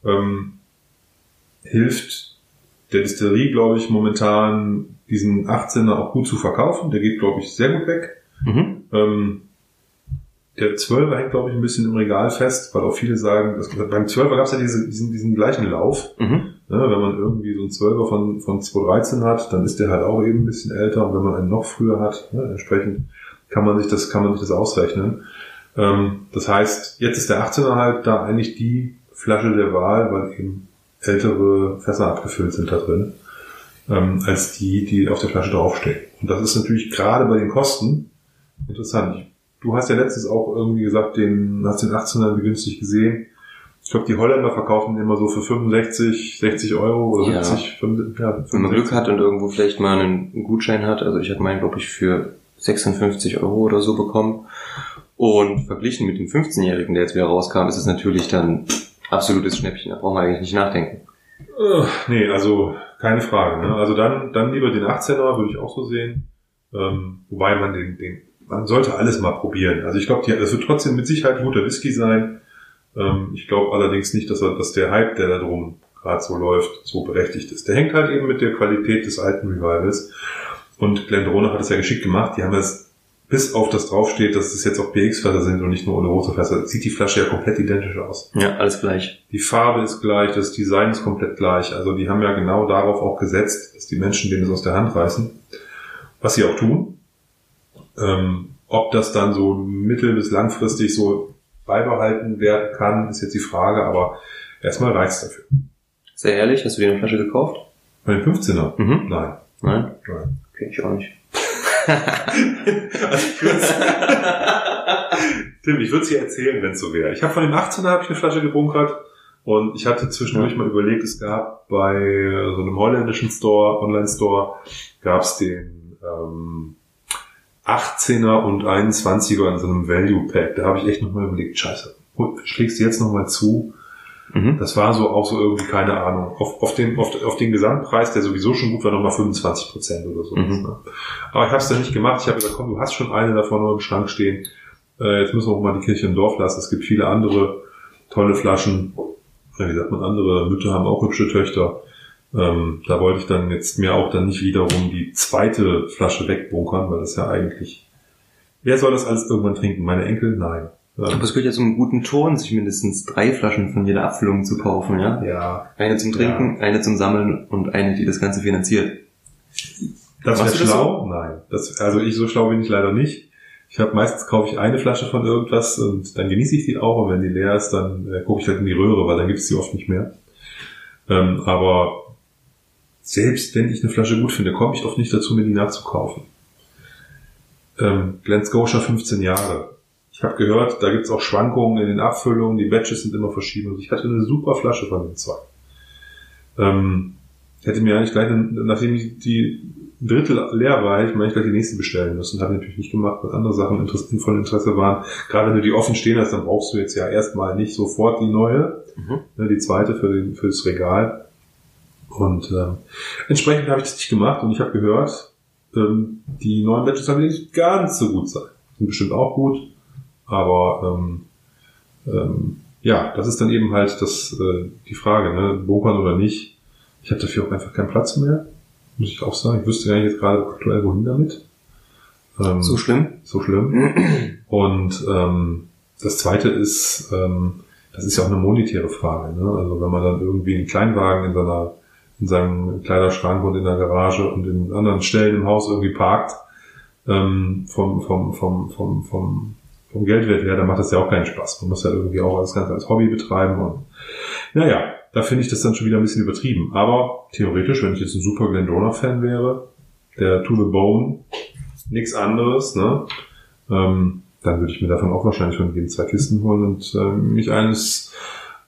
Ähm, hilft der Distillerie, glaube ich, momentan diesen 18er auch gut zu verkaufen. Der geht, glaube ich, sehr gut weg. Mhm. Ähm, der 12er hängt, glaube ich, ein bisschen im Regal fest, weil auch viele sagen, dass, beim 12er gab es ja diese, diesen, diesen gleichen Lauf. Mhm. Ne, wenn man irgendwie so einen 12er von, von 2013 hat, dann ist der halt auch eben ein bisschen älter. Und wenn man einen noch früher hat, ne, entsprechend kann man sich das, kann man sich das ausrechnen. Ähm, das heißt, jetzt ist der 18er halt da eigentlich die Flasche der Wahl, weil eben ältere Fässer abgefüllt sind da drin, ähm, als die, die auf der Flasche draufstehen. Und das ist natürlich gerade bei den Kosten interessant. Du hast ja letztens auch irgendwie gesagt, den, hast den 18er günstig gesehen. Ich glaube, die Holländer verkaufen den immer so für 65, 60 Euro oder Ja. 70, 75, ja, Wenn man 65. Glück hat und irgendwo vielleicht mal einen Gutschein hat, also ich habe meinen, glaube ich, für 56 Euro oder so bekommen. Und verglichen mit dem 15-Jährigen, der jetzt wieder rauskam, ist es natürlich dann absolutes Schnäppchen. Da brauchen wir eigentlich nicht nachdenken. Äh, nee, also keine Frage. Ne? Also dann, dann lieber den 18er, würde ich auch so sehen. Ähm, wobei man den, den, man sollte alles mal probieren. Also ich glaube, das wird trotzdem mit Sicherheit ein guter Whisky sein. Ähm, ich glaube allerdings nicht, dass, er, dass der Hype, der da drum gerade so läuft, so berechtigt ist. Der hängt halt eben mit der Qualität des alten Revivals. Und Glendronach hat es ja geschickt gemacht. Die haben es bis auf das draufsteht, dass es jetzt auch PX-Fässer sind und nicht nur ohne rote Fässer, sieht die Flasche ja komplett identisch aus. Ja, alles gleich. Die Farbe ist gleich, das Design ist komplett gleich. Also die haben ja genau darauf auch gesetzt, dass die Menschen denen es aus der Hand reißen. Was sie auch tun. Ähm, ob das dann so mittel- bis langfristig so beibehalten werden kann, ist jetzt die Frage, aber erstmal reicht's dafür. Sehr ehrlich, hast du dir eine Flasche gekauft? Bei den 15er? Mhm. Nein. Nein? Nein. Okay, ich auch nicht. [laughs] Also ich würd's, Tim, ich würde es dir erzählen, wenn es so wäre. Ich habe von dem 18er hab ich eine Flasche gebunkert und ich hatte zwischendurch mal überlegt, es gab bei so einem holländischen Store, Online-Store, gab es den ähm, 18er und 21er in so einem Value-Pack. Da habe ich echt nochmal überlegt, scheiße, schlägst du jetzt nochmal zu? Mhm. Das war so auch so irgendwie, keine Ahnung, auf, auf, den, auf, auf den Gesamtpreis, der sowieso schon gut war, nochmal 25 Prozent oder so. Mhm. Ne? Aber ich habe es dann nicht gemacht. Ich habe gesagt, komm, du hast schon eine davon noch im Schrank stehen. Äh, jetzt müssen wir auch mal die Kirche im Dorf lassen. Es gibt viele andere tolle Flaschen. Wie sagt man, andere Mütter haben auch hübsche Töchter. Ähm, da wollte ich dann jetzt mir auch dann nicht wiederum die zweite Flasche wegbunkern, weil das ja eigentlich... Wer soll das alles irgendwann trinken? Meine Enkel? Nein. Ähm, Aber es gehört ja zum guten Ton, sich mindestens drei Flaschen von jeder Abfüllung zu kaufen, ja? ja, Eine zum Trinken, eine zum Sammeln und eine, die das Ganze finanziert. Das wäre schlau? Nein. Das, also ich so schlau bin ich leider nicht. Ich habe meistens kaufe ich eine Flasche von irgendwas und dann genieße ich die auch und wenn die leer ist, dann äh, gucke ich halt in die Röhre, weil dann gibt es die oft nicht mehr. Ähm, aber selbst wenn ich eine Flasche gut finde, komme ich oft nicht dazu, mir die nachzukaufen. Ähm, Glen Scotia 15 Jahre. Ich habe gehört, da gibt es auch Schwankungen in den Abfüllungen, die Batches sind immer verschieden. Und ich hatte eine super Flasche von den zwei. Ähm, ich hätte mir eigentlich gleich, nachdem die, die Drittel leer war, hätte ich mir eigentlich gleich die nächste bestellen müssen. Habe ich natürlich nicht gemacht, weil andere Sachen von Interesse waren. Gerade wenn du die offen stehen hast, dann brauchst du jetzt ja erstmal nicht sofort die neue, Mhm. ne, die zweite für, den, für das Regal. Und ähm, entsprechend habe ich das nicht gemacht und ich habe gehört, ähm, die neuen Batches sollen nicht ganz so gut sein. Sind bestimmt auch gut, aber ähm, ähm, ja, das ist dann eben halt das, äh, die Frage, ne? bunkern oder nicht. Ich habe dafür auch einfach keinen Platz mehr, muss ich auch sagen. Ich wüsste gar nicht jetzt gerade aktuell wohin damit. Ähm, So schlimm? so schlimm. [clears throat] Und ähm, das Zweite ist, ähm, das ist ja auch eine monetäre Frage. Ne? Also wenn man dann irgendwie einen Kleinwagen in seiner in seinem Kleiderschrank und in der Garage und in anderen Stellen im Haus irgendwie parkt, ähm, vom, vom, vom, vom, vom, vom Geldwert her, dann macht das ja auch keinen Spaß. Man muss ja irgendwie auch das Ganze als Hobby betreiben und naja, da finde ich das dann schon wieder ein bisschen übertrieben. Aber theoretisch, wenn ich jetzt ein super Glendronach-Fan wäre, der To the Bone, nichts anderes, ne? Ähm, dann würde ich mir davon auch wahrscheinlich von jedem zwei Kisten holen und ähm, mich eines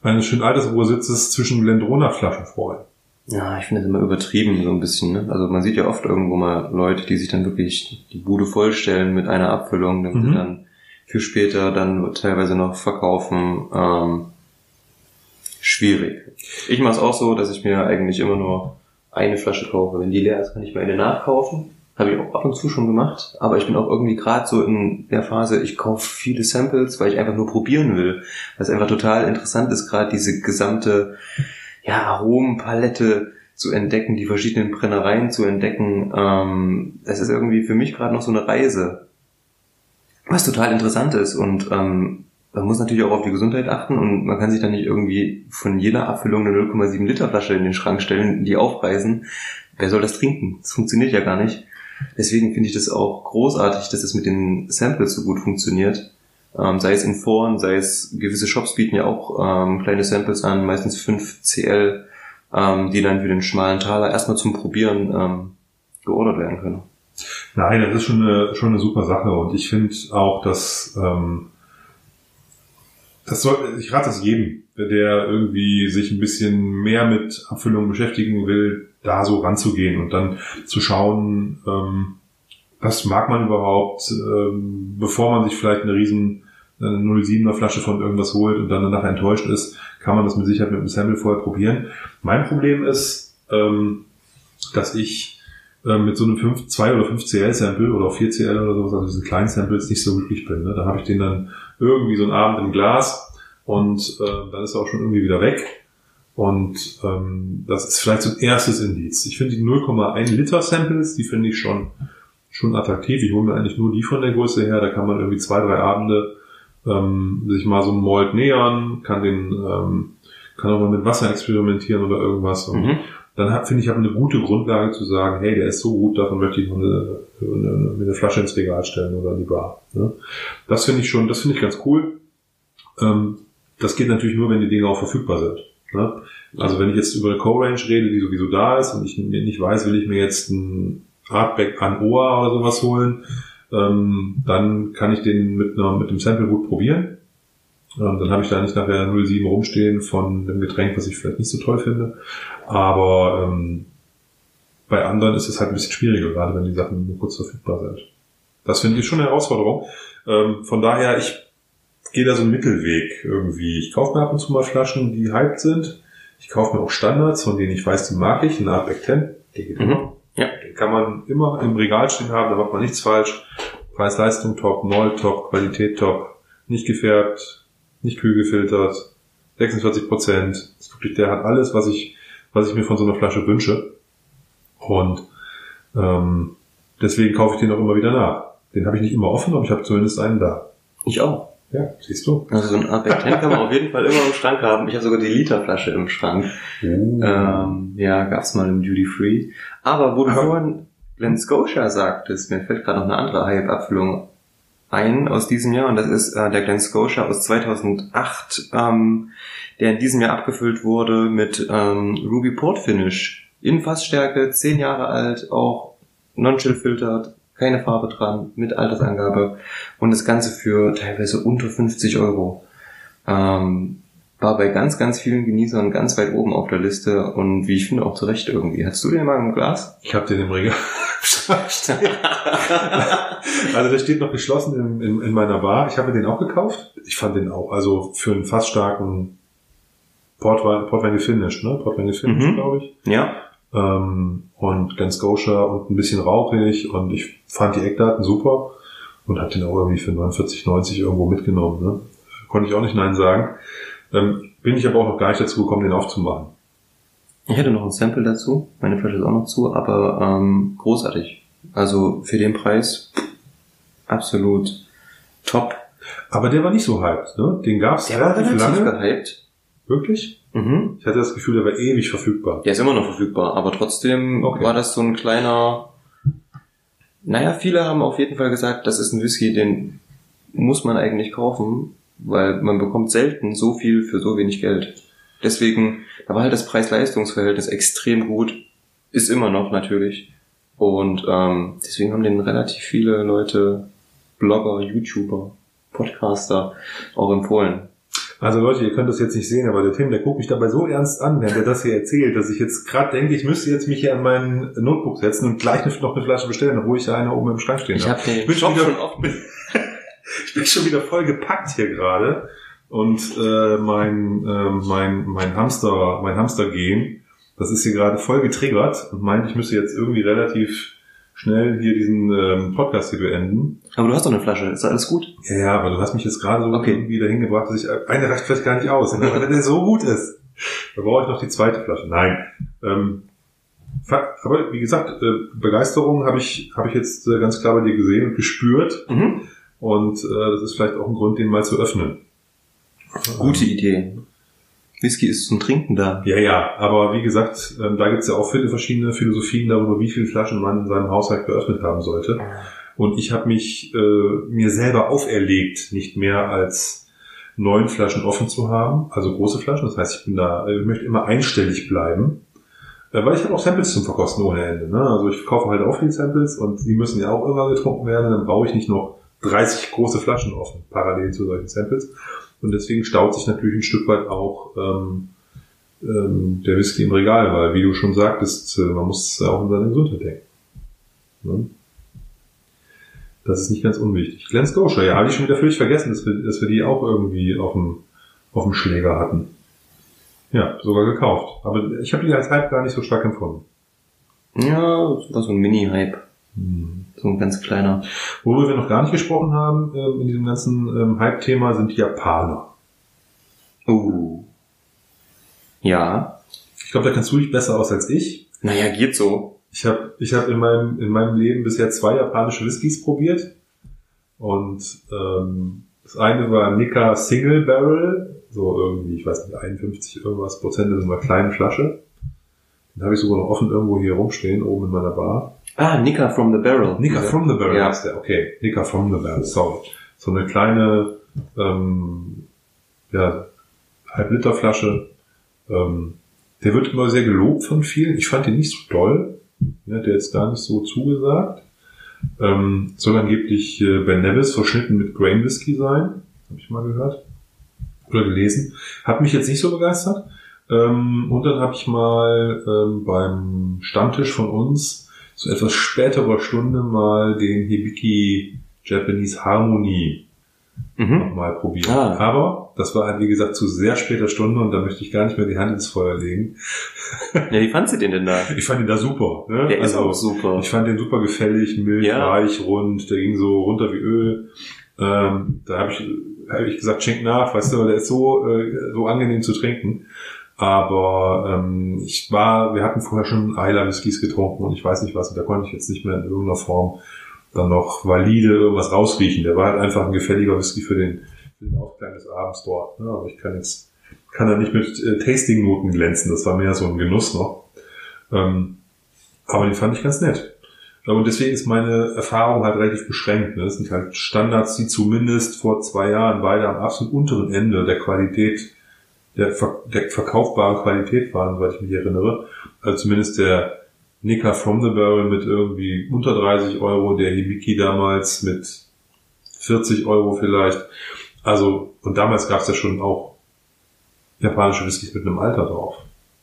eines schönen Altersruhesitzes zwischen Glendronach-Flaschen freuen. Ja, ich finde das immer übertrieben so ein bisschen. Ne? Also man sieht ja oft irgendwo mal Leute, die sich dann wirklich die Bude vollstellen mit einer Abfüllung, damit Mhm. sie dann für später dann teilweise noch verkaufen. Ähm, schwierig. Ich mache es auch so, dass ich mir eigentlich immer nur eine Flasche kaufe. Wenn die leer ist, kann ich mir eine nachkaufen. Habe ich auch ab und zu schon gemacht. Aber ich bin auch irgendwie gerade so in der Phase, ich kaufe viele Samples, weil ich einfach nur probieren will. Weil es einfach total interessant ist, gerade diese gesamte ja, Aromenpalette zu entdecken, die verschiedenen Brennereien zu entdecken. Ähm, das ist irgendwie für mich gerade noch so eine Reise. Was total interessant ist. Und ähm, man muss natürlich auch auf die Gesundheit achten und man kann sich dann nicht irgendwie von jeder Abfüllung eine 0,7 Liter Flasche in den Schrank stellen, die aufreißen. Wer soll das trinken? Das funktioniert ja gar nicht. Deswegen finde ich das auch großartig, dass es mit den Samples so gut funktioniert. Ähm, sei es in Foren, sei es gewisse Shops bieten ja auch ähm, kleine Samples an, meistens 5 CL, ähm, die dann für den schmalen Taler erstmal zum Probieren ähm, geordert werden können. Nein, das ist schon eine, schon eine super Sache und ich finde auch, dass ähm, das soll, ich rate es jedem, der irgendwie sich ein bisschen mehr mit Abfüllungen beschäftigen will, da so ranzugehen und dann zu schauen, ähm, was mag man überhaupt, ähm, bevor man sich vielleicht eine riesen eine 07er Flasche von irgendwas holt und dann danach enttäuscht ist, kann man das mit Sicherheit mit einem Sample vorher probieren. Mein Problem ist, ähm, dass ich äh, mit so einem 5, 2 oder 5 CL Sample oder auch 4 CL oder sowas, also diese kleinen Samples nicht so glücklich bin. Ne? Da habe ich den dann irgendwie so einen Abend im Glas und äh, dann ist er auch schon irgendwie wieder weg. Und ähm, das ist vielleicht so ein erstes Indiz. Ich finde die 0,1 Liter Samples, die finde ich schon schon attraktiv. Ich hole mir eigentlich nur die von der Größe her. Da kann man irgendwie zwei, drei Abende ähm, sich mal so einen Malt nähern, kann den ähm, kann auch mal mit Wasser experimentieren oder irgendwas. Und Mhm. dann finde ich, habe eine gute Grundlage zu sagen, hey, der ist so gut, davon möchte ich noch eine, eine, eine Flasche ins Regal stellen oder in die Bar. Ne? Das finde ich schon, das finde ich ganz cool. Ähm, das geht natürlich nur, wenn die Dinge auch verfügbar sind. Ne? Also wenn ich jetzt über eine Co-Range rede, die sowieso da ist und ich nicht weiß, will ich mir jetzt ein Artback an Ohr oder sowas holen, ähm, dann kann ich den mit, einer, mit einem Sample gut probieren. Ähm, dann habe ich da nicht nachher 07 rumstehen von einem Getränk, was ich vielleicht nicht so toll finde. Aber ähm, bei anderen ist es halt ein bisschen schwieriger, gerade wenn die Sachen nur kurz verfügbar sind. Das finde ich schon eine Herausforderung. Ähm, von daher, ich gehe da so einen Mittelweg irgendwie. Ich kaufe mir ab und zu mal Flaschen, die hyped sind. Ich kaufe mir auch Standards, von denen ich weiß, die mag ich. Ein Artback 10, der geht Mhm. Ja. Den kann man immer im Regal stehen haben, da macht man nichts falsch. Preis-Leistung top, Null top, Qualität top, nicht gefärbt, nicht kühl gefiltert, 46 Prozent. Ist wirklich, der hat alles, was ich, was ich mir von so einer Flasche wünsche. Und ähm, deswegen kaufe ich den auch immer wieder nach. Den habe ich nicht immer offen, aber ich habe zumindest einen da. Ich auch. Ja, siehst du? Also so ein Artback 10 kann man auf jeden Fall immer im Schrank haben. Ich habe sogar die Literflasche im Schrank. Ähm, ja, gab's mal im Duty Free. Aber wo du Aber- vorhin Glen Scotia sagtest, mir fällt gerade noch eine andere Hype-Abfüllung ein aus diesem Jahr und das ist äh, der Glen Scotia aus 2008, ähm, der in diesem Jahr abgefüllt wurde mit ähm, Ruby Port Finish. In Fassstärke, 10 Jahre alt, auch non-chill filtert, keine Farbe dran, mit Altersangabe und das Ganze für teilweise unter 50 Euro. Ähm, war bei ganz, ganz vielen Genießern ganz weit oben auf der Liste und wie ich finde auch zu Recht irgendwie. Hattest du den mal im Glas? Ich habe den im Regal. [laughs] also der steht noch geschlossen in, in, in meiner Bar. Ich habe den auch gekauft. Ich fand den auch, also für einen fast starken Portwein, Portwein gefinished, ne? Portwein gefinished, Mhm. glaube ich. ja. Ähm, und Glen Scotia und ein bisschen rauchig und ich fand die Eckdaten super und habe den auch irgendwie für 49,90 irgendwo mitgenommen. Ne? Konnte ich auch nicht Nein sagen. Ähm, bin ich aber auch noch gar nicht dazu gekommen, den aufzumachen. Ich hätte noch ein Sample dazu. Meine Flasche ist auch noch zu, aber ähm, großartig. Also für den Preis absolut top. Aber der war nicht so hyped, ne? Den gab's relativ lange. gehypt. Wirklich? Mhm. Ich hatte das Gefühl, der war ewig verfügbar. Der ist immer noch verfügbar, aber trotzdem Okay. war das so ein kleiner. Naja, viele haben auf jeden Fall gesagt, das ist ein Whisky, den muss man eigentlich kaufen, weil man bekommt selten so viel für so wenig Geld. Deswegen, da war halt das Preis-Leistungs-Verhältnis extrem gut. Ist immer noch natürlich. Und ähm, deswegen haben den relativ viele Leute, Blogger, YouTuber, Podcaster auch empfohlen. Also Leute, ihr könnt das jetzt nicht sehen, aber der Tim, der guckt mich dabei so ernst an, während er das hier erzählt, dass ich jetzt gerade denke, ich müsste jetzt mich hier an meinen Notebook setzen und gleich noch eine Flasche bestellen, obwohl ich da eine oben im Schrank stehen Ich habe. habe den Ich bin schon schon wieder- offen. [laughs] Ich bin schon wieder voll gepackt hier gerade und äh, mein ähm, mein mein Hamster mein Hamstergen, das ist hier gerade voll getriggert und meint, ich müsste jetzt irgendwie relativ schnell hier diesen ähm, Podcast hier beenden. Aber du hast doch eine Flasche, ist alles gut? Ja, ja, aber du hast mich jetzt gerade so Okay. irgendwie dahin gebracht, dass ich eine reicht vielleicht gar nicht aus, ne? weil der so gut ist. Da brauche ich noch die zweite Flasche. Nein. Ähm, aber wie gesagt, äh, Begeisterung habe ich habe ich jetzt äh, ganz klar bei dir gesehen und gespürt. Mhm. Und äh, das ist vielleicht auch ein Grund, den mal zu öffnen. Gute Idee. Whisky ist zum Trinken da. Ja, ja, aber wie gesagt, ähm, da gibt es ja auch viele verschiedene Philosophien darüber, wie viele Flaschen man in seinem Haushalt geöffnet haben sollte. Und ich habe mich äh, mir selber auferlegt, nicht mehr als neun Flaschen offen zu haben, also große Flaschen. Das heißt, ich bin da, äh, ich möchte immer einstellig bleiben, äh, weil ich habe auch Samples zum Verkosten ohne Ende. Ne? Also ich kaufe halt auch viele Samples und die müssen ja auch irgendwann getrunken werden. Dann brauche ich nicht noch 30 große Flaschen offen, parallel zu solchen Samples. Und deswegen staut sich natürlich ein Stück weit auch ähm, ähm, der Whisky im Regal, weil wie du schon sagtest, äh, man muss auch an seine Gesundheit denken. Ne? Das ist nicht ganz unwichtig. Glen Scotia, ja, habe ich schon wieder völlig vergessen, dass wir, dass wir die auch irgendwie auf dem, auf dem Schläger hatten. Ja, sogar gekauft. Aber ich habe die als Hype gar nicht so stark empfunden. Ja, das war so ein Mini-Hype. Hm. So ein ganz kleiner. Worüber wir noch gar nicht gesprochen haben ähm, in diesem ganzen ähm, Hype-Thema sind die Japaner. Uh. Ja. Ich glaube, da kannst du dich besser aus als ich. Naja, geht so. Ich habe ich hab in, meinem, in meinem Leben bisher zwei japanische Whiskys probiert. Und ähm, das eine war Nika Single Barrel, so irgendwie, ich weiß nicht, 51 irgendwas Prozent in so einer kleinen Flasche. Den habe ich sogar noch offen irgendwo hier rumstehen, oben in meiner Bar. Ah, Nika from the Barrel. Nika Dieser- from the Barrel Ja. ist der, okay. Nika from the Barrel, sorry. So eine kleine, ähm, ja, Halb-Liter-Flasche. Ähm, der wird immer sehr gelobt von vielen. Ich fand den nicht so toll. Ne, der jetzt gar nicht so zugesagt. Ähm, soll angeblich äh, Ben Nevis verschnitten mit Grain Whisky sein. Habe ich mal gehört. Oder gelesen. Hat mich jetzt nicht so begeistert. Ähm, und dann habe ich mal ähm, beim Stammtisch von uns zu etwas späterer Stunde mal den Hibiki Japanese Harmony Mhm. nochmal probiert. Ah. Aber das war halt, wie gesagt, zu sehr später Stunde und da möchte ich gar nicht mehr die Hand ins Feuer legen. Ja, wie fandst du den denn da? [laughs] Ich fand ihn da super. Ne? Der ist Also, auch super. Ich fand den super gefällig, mild, Ja. weich, rund. Der ging so runter wie Öl. Ähm, da habe ich, hab ich gesagt, schenk nach, weißt du, der ist so, äh, so angenehm zu trinken. Aber ähm, ich war, wir hatten vorher schon Eiler Whiskys getrunken und ich weiß nicht was, und da konnte ich jetzt nicht mehr in irgendeiner Form dann noch valide irgendwas rausriechen. Der war halt einfach ein gefälliger Whisky für den, für den Aufklang des Abends dort. Ne? Aber ich kann jetzt, kann da nicht mit äh, Tasting-Noten glänzen. Das war mehr so ein Genuss noch. Ähm, aber den fand ich ganz nett. Und deswegen ist meine Erfahrung halt relativ beschränkt. Ne? Das sind halt Standards, die zumindest vor zwei Jahren beide am absolut unteren Ende der Qualität, der, ver der verkaufbaren Qualität waren, soweit ich mich erinnere. Also zumindest der Nika from the Barrel mit irgendwie unter 30 Euro, der Hibiki damals mit 40 Euro vielleicht. Also, und damals gab es ja schon auch japanische Whiskys mit einem Alter drauf.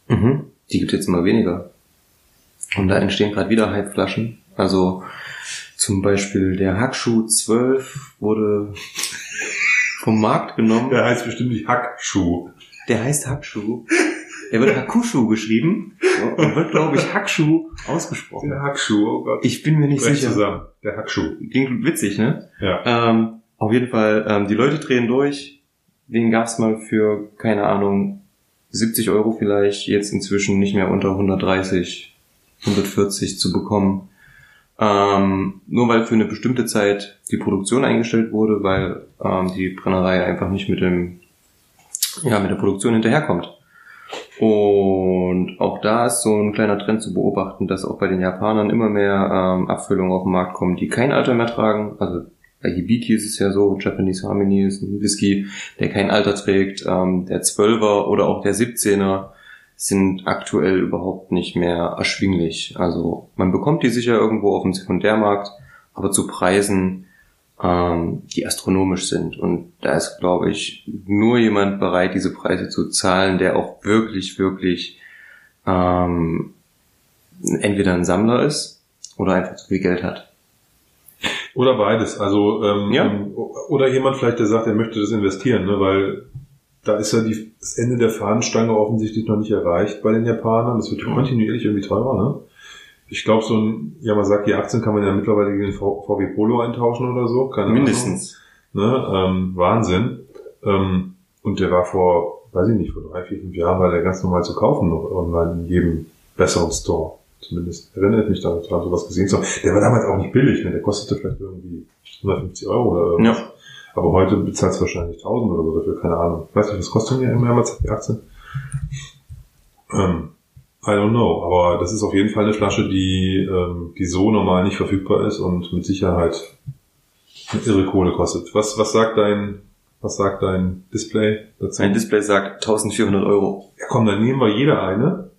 Mhm. Die gibt jetzt immer weniger. Und da entstehen gerade wieder Hypeflaschen. Also zum Beispiel der Hackschuh 12 wurde [laughs] vom Markt genommen. Der heißt bestimmt nicht Hackschuh. Der heißt Hackschuh. Der wird Hakushu geschrieben und wird, glaube ich, Hackschuh ausgesprochen. Der Hackschuh, oh Gott. Ich bin mir nicht Brech sicher. zusammen. Der Hackschuh. Klingt witzig, ne? Ja. Ähm, auf jeden Fall, ähm, die Leute drehen durch. Den gab's mal für, keine Ahnung, 70 Euro vielleicht, jetzt inzwischen nicht mehr unter 130, 140 zu bekommen. Ähm, nur weil für eine bestimmte Zeit die Produktion eingestellt wurde, weil ähm, die Brennerei einfach nicht mit dem, ja, mit der Produktion hinterherkommt. Und auch da ist so ein kleiner Trend zu beobachten, dass auch bei den Japanern immer mehr ähm, Abfüllungen auf den Markt kommen, die kein Alter mehr tragen. Also bei Hibiki ist es ja so, Japanese Harmony ist ein Whisky, der kein Alter trägt. Ähm, der 12er oder auch der 17er sind aktuell überhaupt nicht mehr erschwinglich. Also man bekommt die sicher irgendwo auf dem Sekundärmarkt, aber zu Preisen, ähm, die astronomisch sind. Und da ist, glaube ich, nur jemand bereit, diese Preise zu zahlen, der auch wirklich, wirklich ähm, entweder ein Sammler ist oder einfach zu viel Geld hat. Oder beides. Also ähm, Ja. ähm, oder jemand vielleicht, der sagt, er möchte das investieren, ne? weil da ist ja die, das Ende der Fahnenstange offensichtlich noch nicht erreicht bei den Japanern. Das wird kontinuierlich irgendwie teurer. Ne? Ich glaube, so ein Yamazaki-Aktien kann man ja mittlerweile gegen den VW Polo eintauschen oder so. Keine Mindestens. Ne? Ähm, Wahnsinn. Ähm, und der war vor, weiß ich nicht, vor drei, vier, fünf Jahren war der ganz normal zu kaufen noch online in jedem besseren Store. Zumindest erinnert mich daran, sowas gesehen zu haben. Der war damals auch nicht billig, ne? der kostete vielleicht irgendwie 150 Euro oder irgendwas. Ja. Aber heute bezahlt es wahrscheinlich 1000 oder so dafür, keine Ahnung. Ich weiß nicht, was kostet denn ja immer die Aktien? Ähm, I don't know, aber das ist auf jeden Fall eine Flasche, die, ähm, die so normal nicht verfügbar ist und mit Sicherheit eine irre Kohle kostet. Was, was sagt dein, was sagt dein Display dazu? Ein Display sagt 1400 Euro. Ja komm, dann nehmen wir jeder eine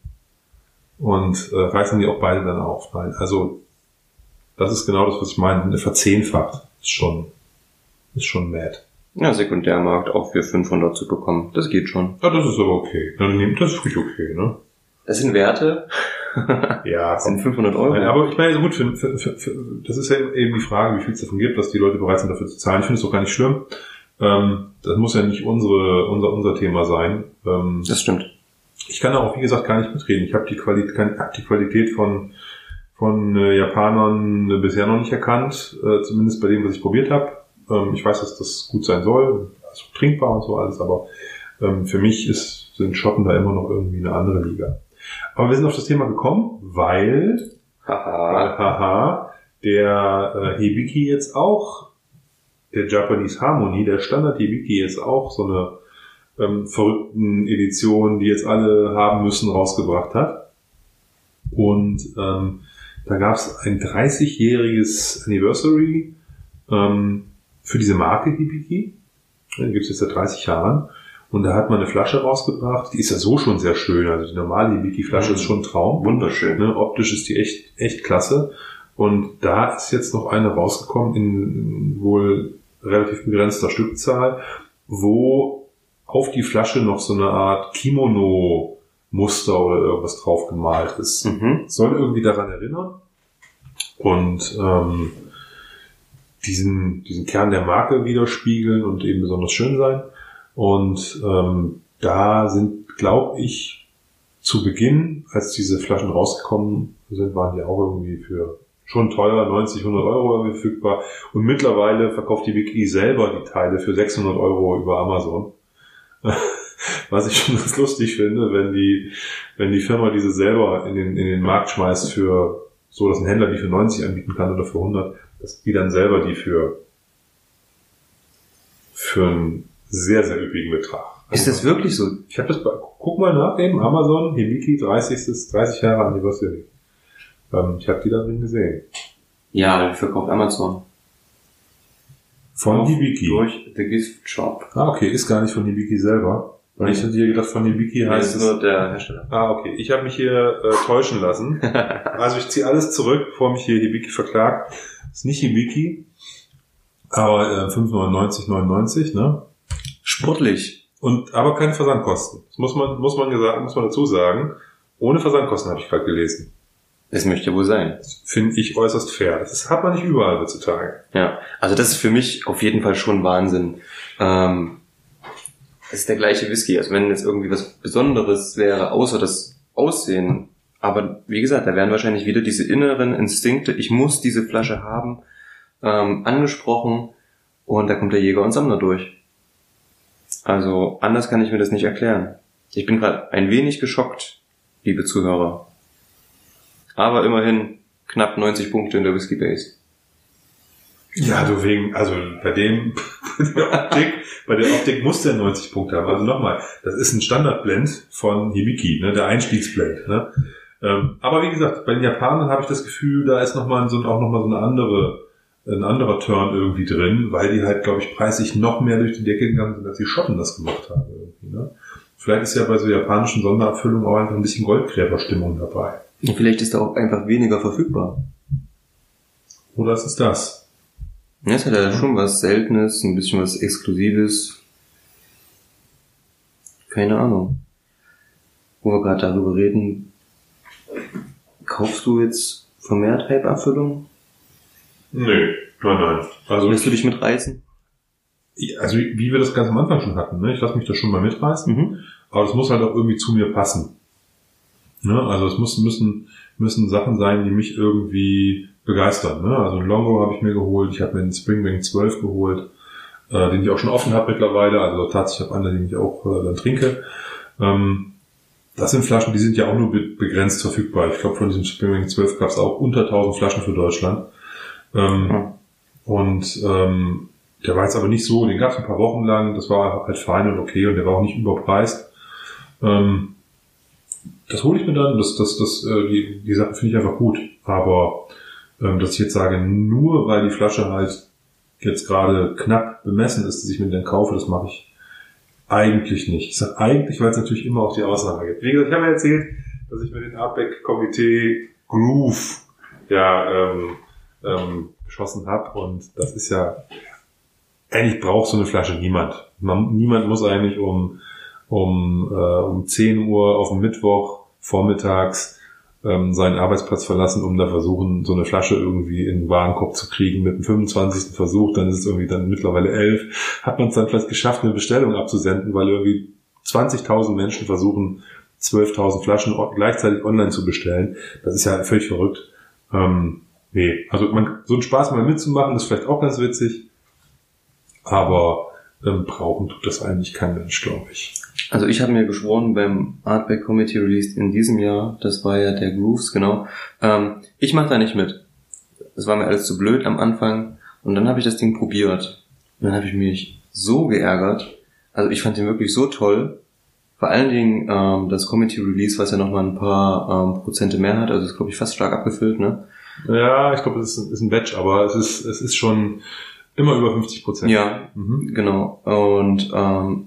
und äh, reißen die auch beide dann auf. Nein, also das ist genau das, was ich meine. Eine verzehnfacht ist schon, ist schon mad. Ja, Sekundärmarkt auch für 500 zu bekommen. Das geht schon. Ja, das ist aber okay. Dann nehmt das ist wirklich okay, ne? Das sind Werte. Ja, [laughs] Das sind 500 Euro. Nein, aber ich meine, also gut, für, für, für, das ist ja eben die Frage, wie viel es davon gibt, was die Leute bereit sind dafür zu zahlen. Ich finde es auch gar nicht schlimm. Ähm, das muss ja nicht unsere, unser, unser Thema sein. Ähm, das stimmt. ich kann da auch, wie gesagt, gar nicht mitreden. Ich habe die, Qualität, hab die Qualität von, von äh, Japanern äh, bisher noch nicht erkannt, äh, zumindest bei dem, was ich probiert habe. Ähm, ich weiß, dass das gut sein soll, also trinkbar und so alles, aber ähm, für mich ist, sind Schotten da immer noch irgendwie eine andere Liga. Aber wir sind auf das Thema gekommen, weil Haha. haha, der äh, Hibiki jetzt auch, der Japanese Harmony, der Standard Hibiki jetzt auch so eine ähm, verrückten Edition, die jetzt alle haben müssen, rausgebracht hat. Und ähm, da gab es ein 30-jähriges Anniversary ähm, für diese Marke Hibiki. Die gibt es jetzt seit 30 Jahren. Und da hat man eine Flasche rausgebracht, die ist ja so schon sehr schön. Also die normale Hibiki-Flasche Mhm. ist schon ein Traum. Wunderschön. Ne, optisch ist die echt, echt klasse. Und da ist jetzt noch eine rausgekommen in wohl relativ begrenzter Stückzahl, wo auf die Flasche noch so eine Art Kimono-Muster oder irgendwas drauf gemalt ist. Mhm. Soll irgendwie daran erinnern. Und ähm, diesen, diesen Kern der Marke widerspiegeln und eben besonders schön sein. Und ähm, da sind, glaube ich, zu Beginn, als diese Flaschen rausgekommen sind, waren die auch irgendwie für schon teuer, 90, 100 Euro verfügbar. Und mittlerweile verkauft die Wiki selber die Teile für 600 Euro über Amazon. [laughs] Was ich schon ganz lustig finde, wenn die, wenn die Firma diese selber in den, in den Markt schmeißt für so, dass ein Händler die für 90 anbieten kann oder für 100, dass die dann selber die für, für einen sehr, sehr üppigen Betrag. Ist das wirklich so? Ich habe das bei, guck mal nach eben, Amazon, Hibiki, 30. 30 Jahre Anniversary. Ähm, ich habe die da drin gesehen. Ja, die verkauft Amazon. Von Hibiki. Durch The Gift Shop. Ah, okay, ist gar nicht von Hibiki selber. Weil ich hätte hier gedacht, von Hibiki heißt ist es. nur der Hersteller. Ah, okay. Ich habe mich hier äh, täuschen lassen. [laughs] Also ich ziehe alles zurück, bevor mich hier Hibiki verklagt. Ist nicht Hibiki, aber äh, 5,99,99, ne? Sportlich. Und aber keine Versandkosten. Das muss man muss man gesagt, muss man dazu sagen. Ohne Versandkosten habe ich gerade gelesen. Das möchte wohl sein. Das finde ich äußerst fair. Das hat man nicht überall heutzutage. Ja, also das ist für mich auf jeden Fall schon Wahnsinn. Ähm, es ist der gleiche Whisky, als wenn jetzt irgendwie was Besonderes wäre, außer das Aussehen. Aber wie gesagt, da werden wahrscheinlich wieder diese inneren Instinkte, ich muss diese Flasche haben, ähm, angesprochen und da kommt der Jäger und Sammler durch. Also anders kann ich mir das nicht erklären. Ich bin gerade ein wenig geschockt, liebe Zuhörer. Aber immerhin knapp 90 Punkte in der Whisky Base. Ja, du wegen, also bei dem, [laughs] bei der Optik, bei der Optik muss der 90 Punkte haben. Also nochmal, das ist ein Standardblend von Hibiki, ne, der Einstiegsblend. Ne? Ähm, aber wie gesagt, bei den Japanern habe ich das Gefühl, da ist noch mal so, auch nochmal so eine andere, ein anderer Turn irgendwie drin, weil die halt, glaube ich, preislich noch mehr durch die Decke gegangen sind, als die Schotten das gemacht haben. Irgendwie, ne? Vielleicht ist ja bei so japanischen Sonderabfüllungen auch einfach ein bisschen Goldgräberstimmung dabei. Und vielleicht ist da auch einfach weniger verfügbar. Oder ist es das? Ja, es hat ja schon was Seltenes, ein bisschen was Exklusives. Keine Ahnung. Wo wir gerade darüber reden, kaufst du jetzt vermehrt Hype-Abfüllung? Nee, nein, nein. Also, Lässt du dich mitreißen? also wie wir das ganz am Anfang schon hatten, ne? ich lasse mich da schon mal mitreißen, Mhm. aber das muss halt auch irgendwie zu mir passen. Ne? Also es muss, müssen, müssen Sachen sein, die mich irgendwie begeistern. Ne? Also ein Longo habe ich mir geholt, ich habe mir einen Springbank 12 geholt, äh, den ich auch schon offen habe mittlerweile, also tatsächlich habe andere, den ich auch äh, dann trinke. Ähm, das sind Flaschen, die sind ja auch nur be begrenzt verfügbar. Ich glaube, von diesem Springbank 12 gab es auch unter 1000 Flaschen für Deutschland. Ähm, Ja. Und ähm, der war jetzt aber nicht so, den gab es ein paar Wochen lang, das war halt fein und okay und der war auch nicht überpreist. Ähm, das hole ich mir dann, das, das, das, äh, die, die Sache finde ich einfach gut. Aber ähm, dass ich jetzt sage, nur weil die Flasche halt jetzt gerade knapp bemessen ist, dass ich mir den kaufe, das mache ich eigentlich nicht. Ich sage eigentlich, weil es natürlich immer auch die Ausnahme gibt. Wie gesagt, ich habe ja erzählt, dass ich mir den Artback Komitee Groove ja ähm, ähm, geschossen habe und das ist ja eigentlich braucht so eine Flasche niemand. Man, niemand muss eigentlich um um, äh, um 10 Uhr auf dem Mittwoch vormittags ähm, seinen Arbeitsplatz verlassen, um da versuchen, so eine Flasche irgendwie in den Warenkorb zu kriegen mit dem 25. Versuch, dann ist es irgendwie dann mittlerweile 11. Hat man es dann vielleicht geschafft, eine Bestellung abzusenden, weil irgendwie 20.000 Menschen versuchen, 12.000 Flaschen gleichzeitig online zu bestellen. Das ist ja völlig verrückt. Ähm, nee, also man, so einen Spaß mal mitzumachen, ist vielleicht auch ganz witzig. Aber ähm, brauchen tut das eigentlich kein Mensch, glaube ich. Also ich habe mir geschworen beim Artback Committee Release in diesem Jahr, das war ja der Grooves, genau, ähm, ich mache da nicht mit. Es war mir alles zu blöd am Anfang und dann habe ich das Ding probiert. Und dann habe ich mich so geärgert. Also ich fand den wirklich so toll. Vor allen Dingen ähm, das Committee Release, was ja nochmal ein paar ähm, Prozente mehr hat, also ist glaube ich fast stark abgefüllt, ne? Ja, ich glaube, es ist, ist ein Batch, aber es ist, es ist schon immer über 50 Prozent. Ja, Mhm. Genau. Und ähm,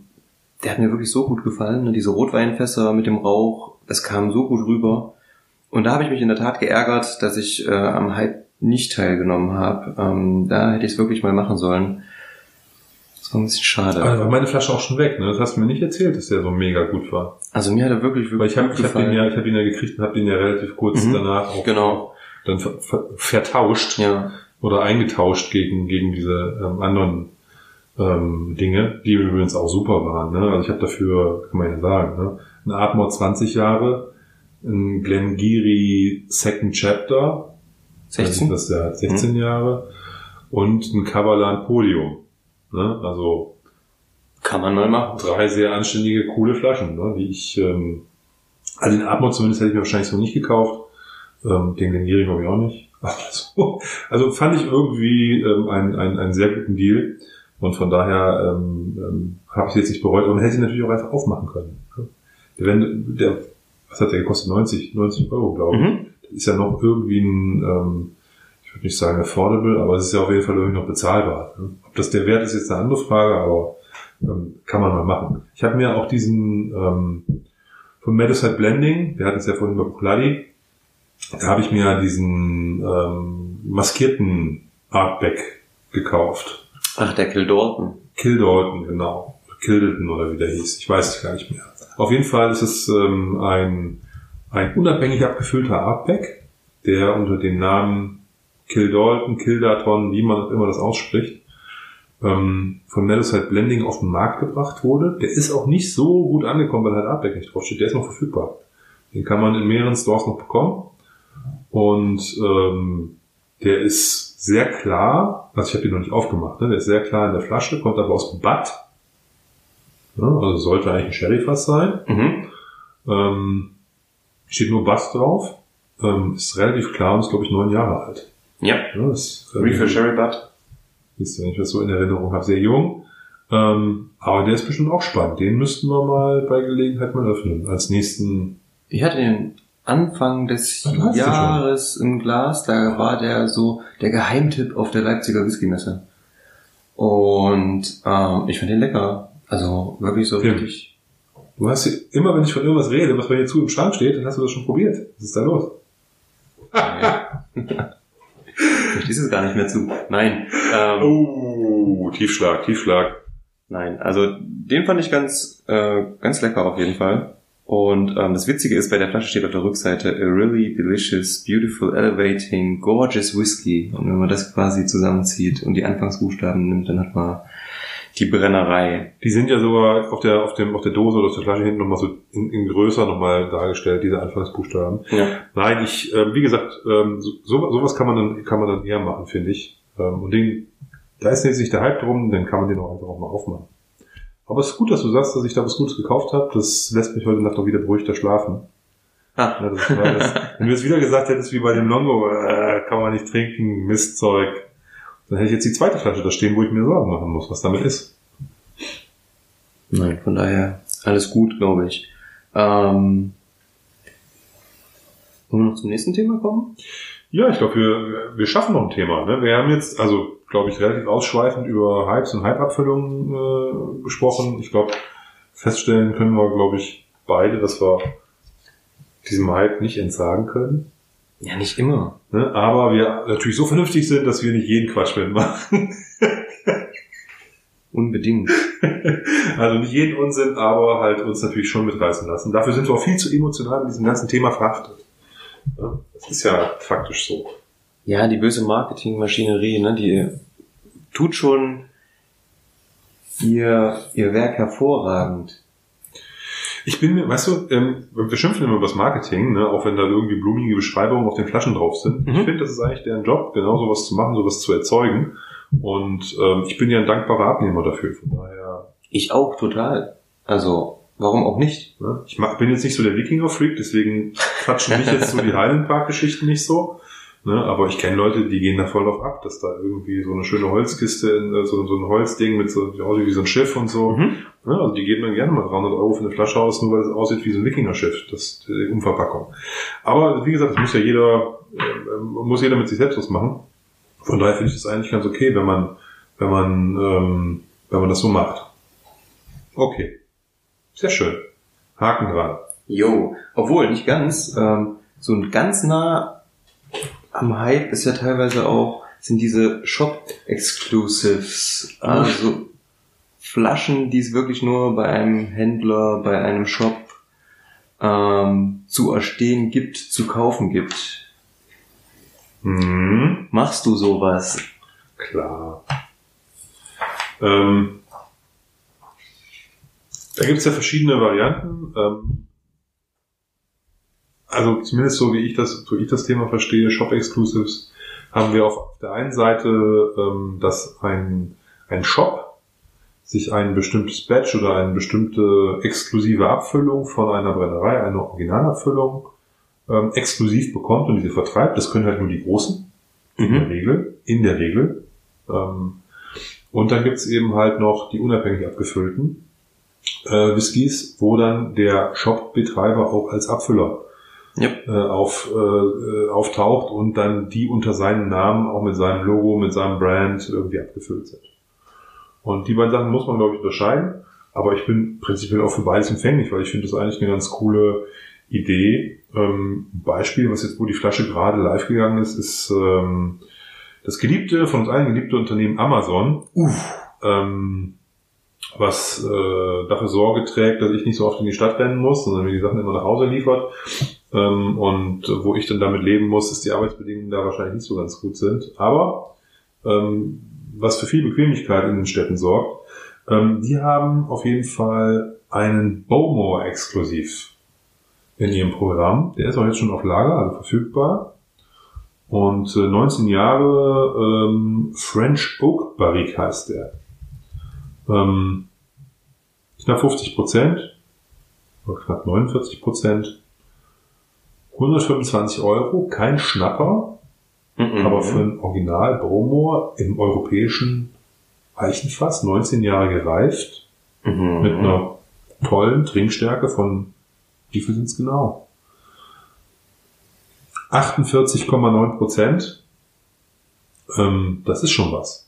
der hat mir wirklich so gut gefallen. Ne? Diese Rotweinfässer mit dem Rauch, es kam so gut rüber. Und da habe ich mich in der Tat geärgert, dass ich äh, am Hype nicht teilgenommen habe. Ähm, da hätte ich es wirklich mal machen sollen. Das war ein bisschen schade. Aber war meine Flasche auch schon weg, ne? Das hast du mir nicht erzählt, dass der so mega gut war. Also mir hat er wirklich, Weil wirklich ich habe hab den ja, ich hab ihn ja gekriegt und habe den ja relativ kurz Mhm. danach auch Genau. Dann ver ver vertauscht Ja. oder eingetauscht gegen, gegen diese ähm, anderen ähm, Dinge, die übrigens auch super waren. Ne? Also ich habe dafür, kann man ja sagen, ne? ein Atmore 20 Jahre, ein Glengarry Second Chapter, 16? das ja 16 Jahre, und ein Kavalan Podium. Ne? Also Kann man mal machen. drei sehr anständige, coole Flaschen, ne? die ich, ähm, also den Atmor zumindest hätte ich mir wahrscheinlich so nicht gekauft, ähm, den Glengarry glaube ich auch nicht. [laughs] Also, also fand ich irgendwie ähm, einen, einen, einen sehr guten Deal und von daher ähm, ähm, habe ich jetzt nicht bereut, man hätte ihn natürlich auch einfach aufmachen können. ne? Der, wenn, der was hat der gekostet? 90, 90 Euro, glaube ich. Mhm. Ist ja noch irgendwie ein, ähm, ich würde nicht sagen affordable, aber es ist ja auf jeden Fall irgendwie noch bezahlbar. Ne? Ob das der Wert ist, ist eine andere Frage, aber ähm, kann man mal machen. Ich habe mir auch diesen ähm, von Medicide Blending, wir hatten es ja vorhin bei Buchladi, da habe ich mir diesen ähm, maskierten Artback gekauft. Ach, der Kill Dalton. Kill Dalton, genau. Kildalton oder wie der hieß. Ich weiß es gar nicht mehr. Auf jeden Fall ist es ähm, ein, ein unabhängig abgefüllter Artback, der unter dem Namen Kill Dalton, Kildaton, wie man immer das ausspricht, ähm, von Medicide Blending auf den Markt gebracht wurde. Der ist auch nicht so gut angekommen, weil halt Artback nicht draufsteht. Der ist noch verfügbar. Den kann man in mehreren Stores noch bekommen. Und ähm, der ist sehr klar, also ich habe den noch nicht aufgemacht, ne? der ist sehr klar in der Flasche, kommt aber aus dem Bad. Ja, also sollte eigentlich ein Sherryfass sein. Mhm. Ähm, steht nur Bass drauf. Ähm, ist relativ klar und ist, glaube ich, neun Jahre alt. Ja. Ja, ist, ähm, Refill Sherry Butt. ist, wenn ich das so in Erinnerung habe, sehr jung. Ähm, aber der ist bestimmt auch spannend. Den müssten wir mal bei Gelegenheit mal öffnen. Als nächsten. Ich hatte den Anfang des Ah. Jahres im Glas, da war der so der Geheimtipp auf der Leipziger Whisky-Messe. Und ähm, ich fand den lecker. Also wirklich so Ja. richtig. Du hast hier, immer, wenn ich von irgendwas rede, was bei dir zu im Schrank steht, dann hast du das schon probiert. Was ist da los? Verstehst fließt es gar nicht mehr zu. Nein. Ähm, Oh, Tiefschlag, Tiefschlag. Nein, also den fand ich ganz, äh, ganz lecker auf jeden Fall. Und ähm, das Witzige ist, bei der Flasche steht auf der Rückseite a really delicious, beautiful, elevating, gorgeous whiskey. Und wenn man das quasi zusammenzieht und die Anfangsbuchstaben nimmt, dann hat man die Brennerei. Die sind ja sogar auf der, auf dem, auf der Dose oder auf der Flasche hinten nochmal so in, in größer nochmal dargestellt, diese Anfangsbuchstaben. Ja. Nein, ich, ähm, wie gesagt, ähm, so, so- sowas kann man dann, kann man dann eher machen, finde ich. Ähm, und den, da ist jetzt nicht der Hype drum, dann kann man den auch einfach auch mal aufmachen. Aber es ist gut, dass du sagst, dass ich da was Gutes gekauft habe. Das lässt mich heute Nacht auch wieder beruhigter schlafen. Ah, Ja, das war das. Wenn du jetzt wieder gesagt hättest, wie bei dem Longo, äh, kann man nicht trinken, Mistzeug, dann hätte ich jetzt die zweite Flasche da stehen, wo ich mir Sorgen machen muss, was damit ist. Nein, von daher alles gut, glaube ich. Ähm, wollen wir noch zum nächsten Thema kommen? Ja, ich glaube, wir, wir schaffen noch ein Thema. Ne? Wir haben jetzt, also glaube ich, relativ ausschweifend über Hypes und Hype-Abfüllungen äh, gesprochen. Ich glaube, feststellen können wir, glaube ich, beide, dass wir diesem Hype nicht entsagen können. Ja, nicht immer. Ne? Aber wir natürlich so vernünftig sind, dass wir nicht jeden Quatsch mitmachen. [laughs] Unbedingt. [laughs] Also nicht jeden Unsinn, aber halt uns natürlich schon mitreißen lassen. Dafür sind wir auch viel zu emotional mit diesem ganzen Thema verhaftet. Das ist ja faktisch so. Ja, die böse Marketingmaschinerie, ne, die tut schon ihr, ihr Werk hervorragend. Ich bin mir, weißt du, ähm, wir schimpfen immer über das Marketing, ne, auch wenn da irgendwie blumige Beschreibungen auf den Flaschen drauf sind. Mhm. Ich finde, das ist eigentlich deren Job, genau sowas zu machen, sowas zu erzeugen. Und ähm, ich bin ja ein dankbarer Abnehmer dafür. Von daher, Ich auch total. Also, warum auch nicht? ne, ich mach, bin jetzt nicht so der Wikinger-Freak, deswegen quatschen mich jetzt so die [laughs] Highland Park-Geschichten nicht so. Ne, aber ich kenne Leute, die gehen da voll drauf ab, dass da irgendwie so eine schöne Holzkiste, in, äh, so, so ein Holzding mit so, die aussieht wie so ein Schiff und so. Mhm. Ja, also die geben dann gerne mal 300 Euro für eine Flasche aus, nur weil es aussieht wie so ein Wikingerschiff, das die Umverpackung. Aber wie gesagt, das muss ja jeder, äh, muss jeder mit sich selbst was machen. Von daher finde ich das eigentlich ganz okay, wenn man, wenn man, ähm, wenn man das so macht. Okay, sehr schön. Haken dran. Jo, obwohl nicht ganz. Ähm, so ein ganz nah am Hype ist ja teilweise auch sind diese Shop Exclusives, also Flaschen, die es wirklich nur bei einem Händler, bei einem Shop ähm, zu erstehen gibt, zu kaufen gibt. Mhm. Machst du sowas? Klar. Ähm, da gibt es ja verschiedene Varianten. Ähm, also zumindest so wie ich das, so ich das Thema verstehe, Shop Exclusives, haben wir auf der einen Seite, ähm, dass ein, ein Shop sich ein bestimmtes Badge oder eine bestimmte exklusive Abfüllung von einer Brennerei, eine Originalabfüllung, ähm, exklusiv bekommt und diese vertreibt. Das können halt nur die Großen. In der Regel. In der Regel. Ähm, und dann gibt's eben halt noch die unabhängig abgefüllten äh, Whiskys, wo dann der Shop-Betreiber auch als Abfüller Yep. äh, auf, äh, auftaucht und dann die unter seinem Namen, auch mit seinem Logo, mit seinem Brand irgendwie abgefüllt sind. Und die beiden Sachen muss man, glaube ich, unterscheiden. Aber ich bin prinzipiell auch für beides empfänglich, weil ich finde das eigentlich eine ganz coole Idee. Ähm, Beispiel, was jetzt, wo die Flasche gerade live gegangen ist, ist ähm, das geliebte, von uns allen geliebte Unternehmen Amazon. Uff. Ähm, was äh, dafür Sorge trägt, dass ich nicht so oft in die Stadt rennen muss, sondern mir die Sachen immer nach Hause liefert. Ähm, und wo ich dann damit leben muss, dass die Arbeitsbedingungen da wahrscheinlich nicht so ganz gut sind. Aber ähm, was für viel Bequemlichkeit in den Städten sorgt, ähm, die haben auf jeden Fall einen Bowmore exklusiv in ihrem Programm. Der ist auch jetzt schon auf Lager, also verfügbar. Und äh, 19 Jahre ähm, French Oak Barrique heißt der. Ähm, knapp 50 Prozent, oder knapp 49 Prozent, 125 Euro, kein Schnapper, Mhm. aber für ein Original Bromor im europäischen Eichenfass, 19 Jahre gereift, mhm. mit einer tollen Trinkstärke von, wie viel sind's genau? 48,9 Prozent. Ähm, das ist schon was.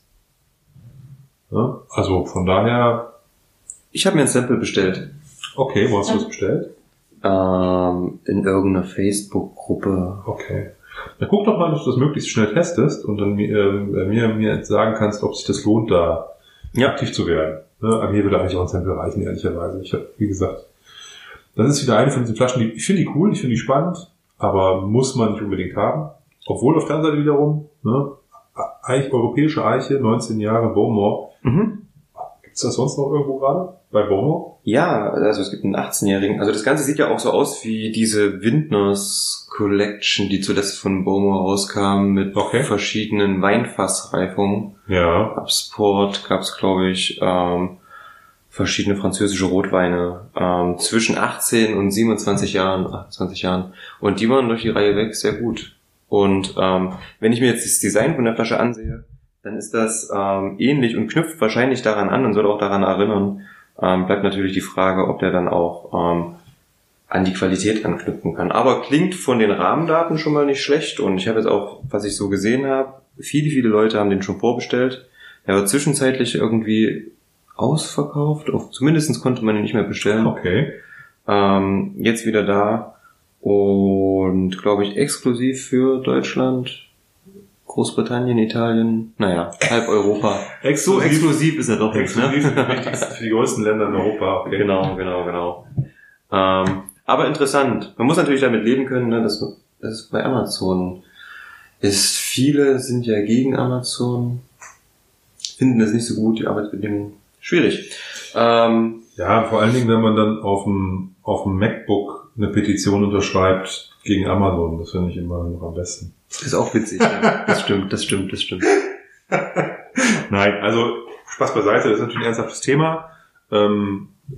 Ja, also von daher, Ich habe mir ein Sample bestellt. okay, wo hast du das bestellt? Ähm, in irgendeiner Facebook-Gruppe. Okay. Dann guck doch mal, dass du das möglichst schnell testest und dann äh, mir, mir sagen kannst, ob sich das lohnt, da ja. aktiv zu werden. Ne? Mir würde eigentlich auch ein Sample reichen, ehrlicherweise. Ich habe, wie gesagt, das ist wieder eine von diesen Flaschen, die ich finde die cool, ich finde die spannend, aber muss man nicht unbedingt haben. Obwohl auf der anderen Seite wiederum, ne, Eich, europäische Eiche, 19 Jahre Bowmore. Mhm. Gibt's das sonst noch irgendwo gerade? Bei Bowmore? Ja, also es gibt einen 18-Jährigen. Also das Ganze sieht ja auch so aus wie diese Windners Collection, die zuletzt von Bowmore rauskam, mit okay. verschiedenen Weinfassreifungen. Ja. Ab Sport gab's, glaube ich, ähm, verschiedene französische Rotweine ähm, zwischen 18 und 27 Jahren, 28 Jahren. Und die waren durch die Reihe weg sehr gut. Und ähm, wenn ich mir jetzt das Design von der Flasche ansehe, dann ist das ähm, ähnlich und knüpft wahrscheinlich daran an und soll auch daran erinnern. Ähm, bleibt natürlich die Frage, ob der dann auch ähm, an die Qualität anknüpfen kann. Aber klingt von den Rahmendaten schon mal nicht schlecht und ich habe jetzt auch, was ich so gesehen habe, viele, viele Leute haben den schon vorbestellt. Er war zwischenzeitlich irgendwie ausverkauft, zumindest konnte man ihn nicht mehr bestellen. Okay. Ähm, jetzt wieder da und glaube ich exklusiv für Deutschland, Großbritannien, Italien, naja, halb Europa. [laughs] exklusiv, so exklusiv ist er doch nicht, ne? Für die größten Länder in Europa. Okay. Genau, genau, genau. Ähm, aber interessant. Man muss natürlich damit leben können, ne, dass das ist bei Amazon ist. Viele sind ja gegen Amazon, finden das nicht so gut, die Arbeitsbedingungen. Schwierig. Ähm, ja, vor allen Dingen, wenn man dann auf dem, auf dem MacBook eine Petition unterschreibt gegen Amazon. Das finde ich immer noch am besten. Ist auch witzig, ja. Das stimmt, das stimmt, das stimmt. Nein, also Spaß beiseite, das ist natürlich ein ernsthaftes Thema. Ähm, äh,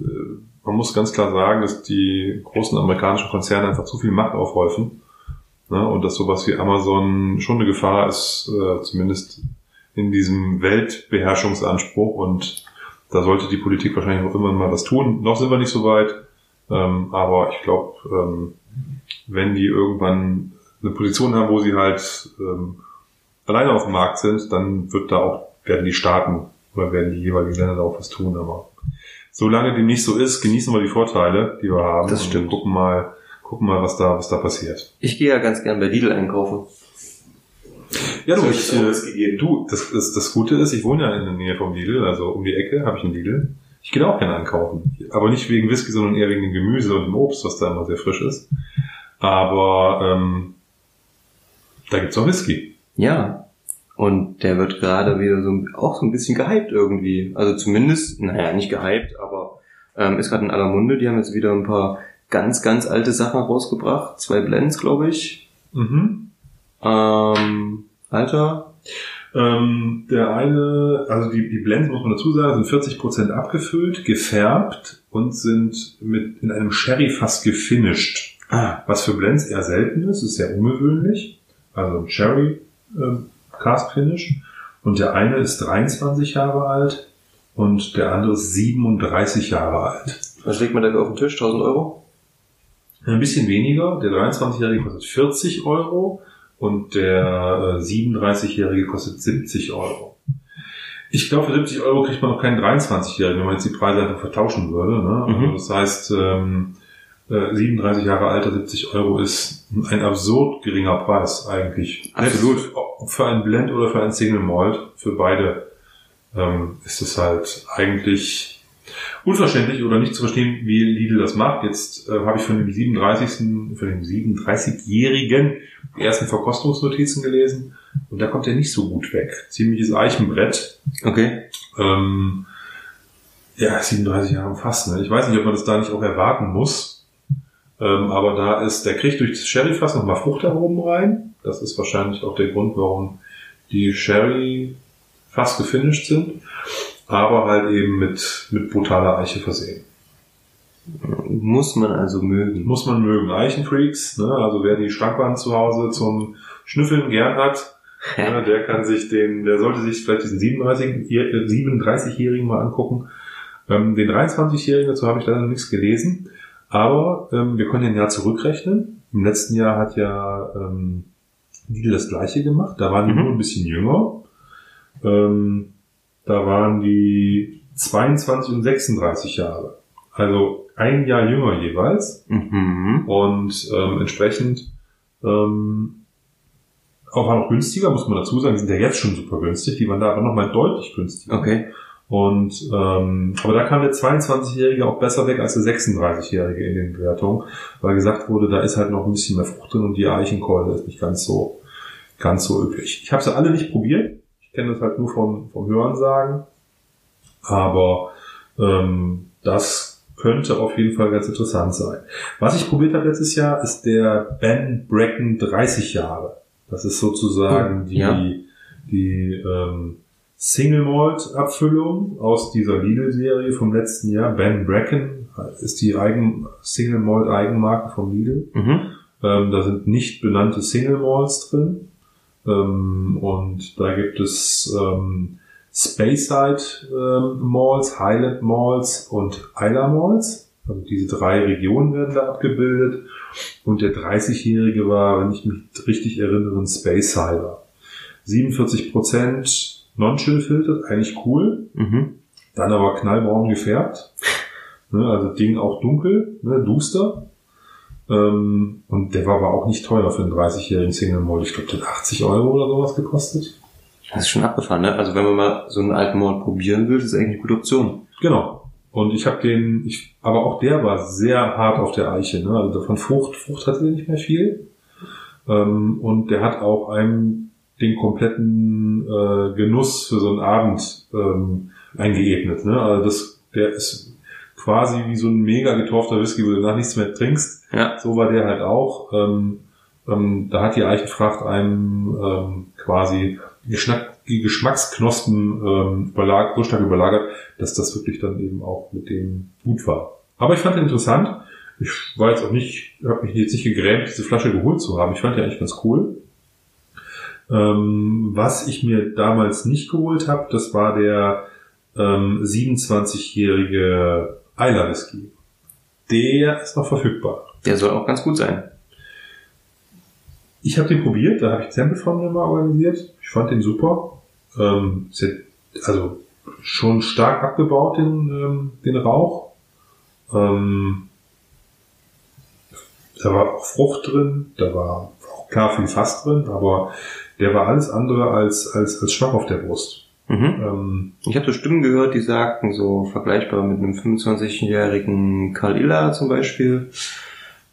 man muss ganz klar sagen, dass die großen amerikanischen Konzerne einfach zu viel Macht aufhäufen. Ne? Und dass sowas wie Amazon schon eine Gefahr ist, äh, zumindest in diesem Weltbeherrschungsanspruch. Und da sollte die Politik wahrscheinlich auch immer mal was tun. Noch sind wir nicht so weit. Ähm, aber ich glaube, ähm, wenn die irgendwann eine Position haben, wo sie halt ähm, alleine auf dem Markt sind, dann wird da auch, werden die Staaten oder werden die jeweiligen Länder da auch was tun. Aber solange dem nicht so ist, genießen wir die Vorteile, die wir haben. Das stimmt. Gucken mal, gucken mal, was da, was da passiert. Ich gehe ja ganz gern bei Lidl einkaufen. Ja, du, ich, äh, du das, das, das Gute ist, ich wohne ja in der Nähe vom Lidl, also um die Ecke habe ich einen Lidl. Ich gehe auch gerne einkaufen. Aber nicht wegen Whisky, sondern eher wegen dem Gemüse und dem Obst, was da immer sehr frisch ist. Aber ähm, da gibt's auch Whisky. Ja. Und der wird gerade wieder so auch so ein bisschen gehypt irgendwie. Also zumindest, naja, nicht gehypt, aber ähm, ist gerade in aller Munde. Die haben jetzt wieder ein paar ganz, ganz alte Sachen rausgebracht. Zwei Blends, glaube ich. Mhm. Ähm, Alter, ähm, der eine, also die, die Blends, muss man dazu sagen, sind 40% abgefüllt, gefärbt und sind mit in einem Sherry-Fass gefinished. Ah. Was für Blends eher selten ist, ist sehr ungewöhnlich. Also ein Sherry ähm, Cast Finish. Und der eine ist 23 Jahre alt und der andere ist 37 Jahre alt. Was legt man da auf den Tisch? 1000 Euro? Ein bisschen weniger. Der 23-Jährige kostet 40 Euro und der äh, 37-Jährige kostet 70 Euro. Ich glaube, für 70 Euro kriegt man noch keinen 23-Jährigen, wenn man jetzt die Preise einfach vertauschen würde. Ne? Also mhm. das heißt, ähm, äh, 37 Jahre Alter, 70 Euro ist ein absurd geringer Preis eigentlich. Absolut. Für ein Blend oder für ein Single Malt, für beide ähm, ist es halt eigentlich unverständlich oder nicht zu verstehen, wie Lidl das macht. Jetzt äh, habe ich von dem 37. von dem 37-Jährigen die ersten Verkostungsnotizen gelesen und da kommt er nicht so gut weg. Ziemliches Eichenbrett. Okay. Ähm, ja, 37 Jahre fast. Ne? Ich weiß nicht, ob man das da nicht auch erwarten muss. Ähm, aber da ist, der kriegt durch das Sherryfass nochmal Fruchtaromen rein. Das ist wahrscheinlich auch der Grund, warum die Sherry fast gefinisht sind aber halt eben mit, mit brutaler Eiche versehen. Muss man also mögen. Muss man mögen. Eichenfreaks, ne? also wer die Schrankwand zu Hause zum Schnüffeln gern hat, ja, [laughs] der kann sich den, der sollte sich vielleicht diesen 37, 37-Jährigen mal angucken. Ähm, den 23-Jährigen, dazu habe ich leider nichts gelesen. Aber ähm, wir können den Jahr zurückrechnen. Im letzten Jahr hat ja ähm, Lidl das gleiche gemacht. Da waren die mhm. nur ein bisschen jünger. Ähm, da waren die 22 und 36 Jahre. Also ein Jahr jünger jeweils. Mhm. Und ähm, entsprechend ähm, auch war noch günstiger, muss man dazu sagen. Die sind ja jetzt schon super günstig. Die waren da aber nochmal deutlich günstiger. Okay. Und ähm, aber da kam der 22-Jährige auch besser weg als der 36-Jährige in den Bewertungen, weil gesagt wurde, da ist halt noch ein bisschen mehr Frucht drin und die Eichenkeule ist nicht ganz so ganz so üblich. Ich habe sie alle nicht probiert. Ich kenne das halt nur vom, vom Hörensagen. Aber ähm, das könnte auf jeden Fall ganz interessant sein. Was ich probiert habe letztes Jahr, ist der Ben Bracken 30 Jahre. Das ist sozusagen die, Ja. die ähm, Single Malt Abfüllung aus dieser Lidl-Serie vom letzten Jahr. Ben Bracken ist die Eigen, Single Malt Eigenmarke vom Lidl. Mhm. Ähm, da sind nicht benannte Single Malls drin. Ähm, und da gibt es ähm, Speyside ähm, Malls, Highland Malls und Isla Malls. Also diese drei Regionen werden da abgebildet. Und der 30-Jährige war, wenn ich mich richtig erinnere, ein Spaysider. 47 Prozent Non-Chill filtert, eigentlich cool. Mhm. Dann aber knallbraun gefärbt. [laughs] Ne, also Ding auch dunkel, ne, duster. Ähm, und der war aber auch nicht teuer für einen 30-jährigen Single Malt. Ich glaube, der hat 80 Euro oder sowas gekostet. Das ist schon abgefahren, ne? Also wenn man mal so einen alten Malt probieren will, das ist eigentlich eine gute Option. Genau. Und ich habe den, ich, aber auch der war sehr hart auf der Eiche. Ne? Also von Frucht, Frucht hatte der nicht mehr viel. Ähm, und der hat auch einem den kompletten äh, Genuss für so einen Abend ähm, eingeebnet. Ne? Also das, der ist quasi wie so ein mega getorfter Whisky, wo du danach nichts mehr trinkst. Ja. So war der halt auch. Ähm, ähm, da hat die Eichenfracht einem ähm, quasi Geschmack, die Geschmacksknospen ähm, überlag, so stark überlagert, dass das wirklich dann eben auch mit dem gut war. Aber ich fand den interessant. Ich war jetzt auch nicht, habe mich jetzt nicht gegrämt, diese Flasche geholt zu haben. Ich fand die eigentlich ganz cool. Ähm, was ich mir damals nicht geholt habe, das war der ähm, 27-jährige Isla Whisky. Der ist noch verfügbar. Der soll auch ganz gut sein. Ich habe den probiert, da habe ich Sample von mir mal organisiert. Ich fand den super. Ähm, also schon stark abgebaut, den, ähm, den Rauch. Ähm, da war auch Frucht drin, da war auch klar viel Fass drin, aber der war alles andere als, als, als schwach auf der Brust. Mhm. Ähm, Ich habe so Stimmen gehört, die sagten, so vergleichbar mit einem 25-jährigen Karl Iller zum Beispiel.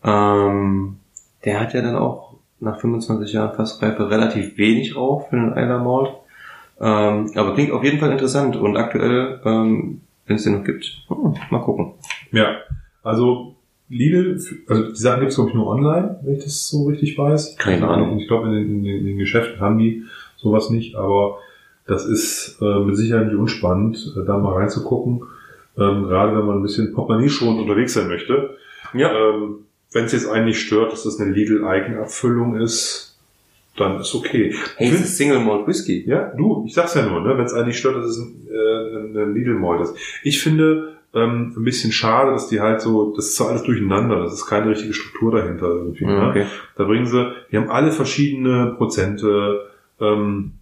Ähm, der hat ja dann auch nach 25 Jahren Fassreife relativ wenig Rauch für einen Eiler Malt. Ähm, aber klingt auf jeden Fall interessant und aktuell, ähm, wenn es den noch gibt, hm, mal gucken. ja, also Lidl, also die Sachen gibt es glaube ich nur online, wenn ich das so richtig weiß. Keine Ahnung. Und ich glaube in, den- in, in den Geschäften haben die sowas nicht, aber das ist äh, mit Sicherheit nicht unspannend, äh, da mal reinzugucken. Ähm, gerade wenn man ein bisschen Portemonnaie schon unterwegs sein möchte. Ja. Ähm, wenn es jetzt einen nicht stört, dass das eine Lidl-Eigenabfüllung ist, dann ist okay. Hey, ist Single Malt Whisky. Ja, du, ich sag's ja nur, ne, wenn es einen nicht stört, dass es ein, äh, ein Lidl Malt ist. Ich finde ähm, ein bisschen schade, dass die halt so, das ist so alles durcheinander, das ist keine richtige Struktur dahinter irgendwie. Ne? okay. Da bringen sie, die haben alle verschiedene Prozente, ähm,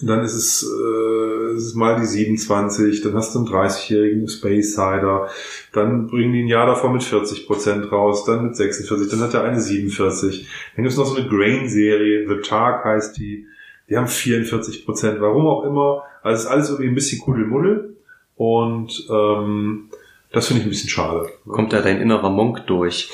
dann ist es, äh, es ist mal die 27, dann hast du einen 30-jährigen Space Cider, dann bringen die ein Jahr davor mit 40 Prozent raus, dann mit 46, dann hat er eine 47. Dann gibt es noch so eine Grain-Serie, The Tark heißt die, die haben 44 Prozent, warum auch immer. Also es ist alles irgendwie ein bisschen Kuddelmuddel und ähm, das finde ich ein bisschen schade. Kommt da dein innerer Monk durch,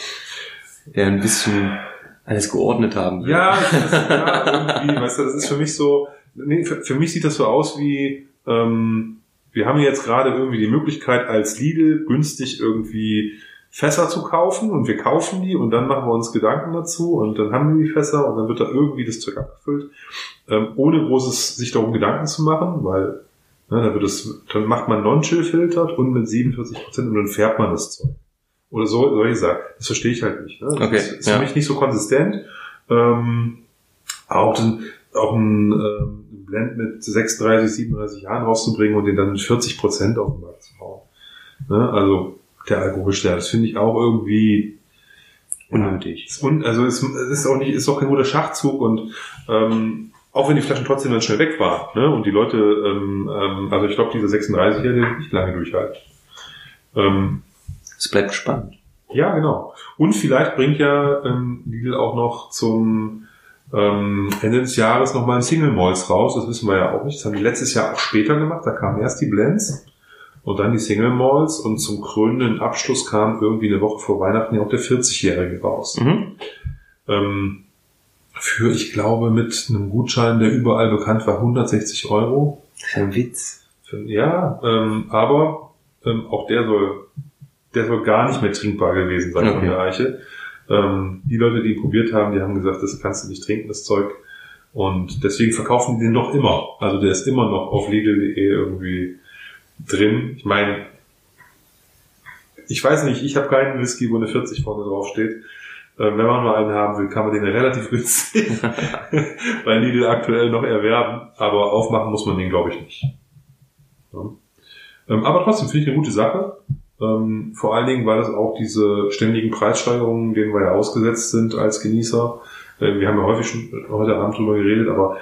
der ein bisschen alles geordnet haben will. Ja, das, ja irgendwie, weißt du, das ist für mich so, nee, für, für mich sieht das so aus wie, ähm, wir haben jetzt gerade irgendwie die Möglichkeit als Lidl günstig irgendwie Fässer zu kaufen und wir kaufen die und dann machen wir uns Gedanken dazu und dann haben wir die Fässer und dann wird da irgendwie das Zeug abgefüllt, ähm, ohne großes sich darum Gedanken zu machen, weil ne, dann wird es, dann macht man Non-Chill filtert und mit 47 Prozent und dann färbt man das Zeug. Oder so, solche Sachen. Das verstehe ich halt nicht. Ne? Das Okay, ist, ist ja. für mich nicht so konsistent. Ähm, auch, den, auch ein ähm, Blend mit 36, 37 Jahren rauszubringen und den dann mit 40 Prozent auf den Markt zu hauen. Ne? Also der Alkoholstern, das finde ich auch irgendwie Unnötig. ist un, also es es ist auch nicht, ist auch kein guter Schachzug und ähm, auch wenn die Flaschen trotzdem dann schnell weg waren, ne? Und die Leute, ähm, ähm, also ich glaube, diese 36er, die wird nicht lange durchhalten. Ähm, Es bleibt spannend. ja, genau. Und vielleicht bringt ja ähm, Lidl auch noch zum ähm, Ende des Jahres nochmal ein Single Malls raus. Das wissen wir ja auch nicht. Das haben die letztes Jahr auch später gemacht. Da kamen erst die Blends und dann die Single Malls und zum krönenden Abschluss kam irgendwie eine Woche vor Weihnachten ja auch der 40-Jährige raus. Mhm. Ähm, für, ich glaube, mit einem Gutschein, der überall bekannt war, 160 Euro. Ja ein Witz. Für- Ja, ähm, aber ähm, auch der soll, der soll gar nicht mehr trinkbar gewesen sein von Okay. der Eiche. Ähm, die Leute, die ihn probiert haben, die haben gesagt, das kannst du nicht trinken, das Zeug. Und deswegen verkaufen die den noch immer. Also der ist immer noch auf Lidl.de irgendwie drin. Ich meine, ich weiß nicht, ich habe keinen Whisky, wo eine 40 vorne drauf steht. Ähm, wenn man mal einen haben will, kann man den relativ günstig [laughs] bei Lidl aktuell noch erwerben. Aber aufmachen muss man den, glaube ich, nicht. Ja. Ähm, aber trotzdem finde ich eine gute Sache. Ähm, vor allen Dingen, weil das auch diese ständigen Preissteigerungen, denen wir ja ausgesetzt sind als Genießer. Äh, wir haben ja häufig schon heute Abend drüber geredet, aber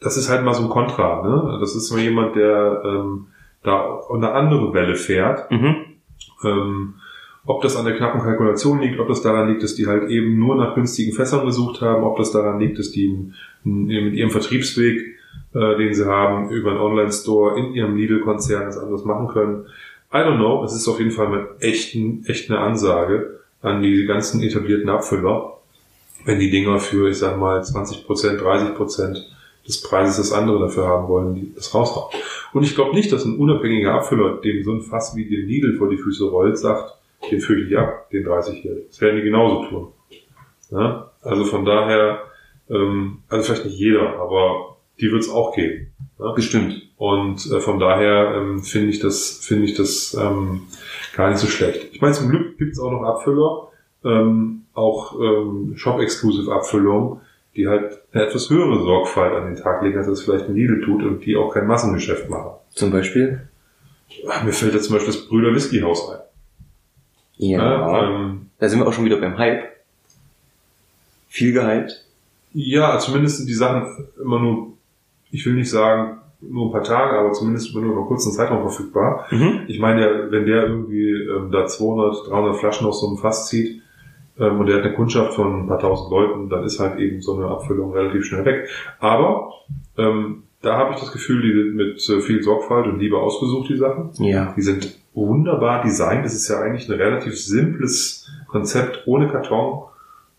das ist halt mal so ein Kontra. Ne? Das ist mal jemand, der ähm, da eine andere Welle fährt. Mhm. Ähm, ob das an der knappen Kalkulation liegt, ob das daran liegt, dass die halt eben nur nach günstigen Fässern gesucht haben, ob das daran liegt, dass die mit ihrem Vertriebsweg, äh, den sie haben, über einen Online-Store in ihrem Lidl-Konzern das anders machen können. I don't know. Es ist auf jeden Fall mit echten, echt eine Ansage an die ganzen etablierten Abfüller, wenn die Dinger für, ich sag mal, 20%, 30% des Preises das andere dafür haben wollen, die das raushauen. Und ich glaube nicht, dass ein unabhängiger Abfüller, dem so ein Fass wie den Lidl vor die Füße rollt, sagt, den fülle ich ab, den 30-Jährigen. Das werden die genauso tun. Ja? Also von daher, ähm, also vielleicht nicht jeder, aber die wird es auch geben. Ja? Bestimmt. Und äh, von daher ähm, finde ich das, finde ich das ähm, gar nicht so schlecht. Ich meine, zum Glück gibt es auch noch Abfüller, ähm, auch ähm, Shop-Exclusive Abfüllungen, die halt eine etwas höhere Sorgfalt an den Tag legen, als das vielleicht ein Lidl tut und die auch kein Massengeschäft machen. Zum Beispiel? Mir fällt da zum Beispiel das Brüder Whisky Haus ein. Ja. ähm, Da sind wir auch schon wieder beim Hype. Viel gehypt. ja, zumindest sind die Sachen immer nur, ich will nicht sagen, nur ein paar Tage, aber zumindest immer nur über einen kurzen Zeitraum verfügbar. Mhm. Ich meine, wenn der irgendwie ähm, da 200, 300 Flaschen aus so einem Fass zieht ähm, und der hat eine Kundschaft von ein paar tausend Leuten, dann ist halt eben so eine Abfüllung relativ schnell weg. Aber ähm, da habe ich das Gefühl, die sind mit äh, viel Sorgfalt und Liebe ausgesucht, die Sachen. Ja. Die sind wunderbar designt. Das ist ja eigentlich ein relativ simples Konzept ohne Karton.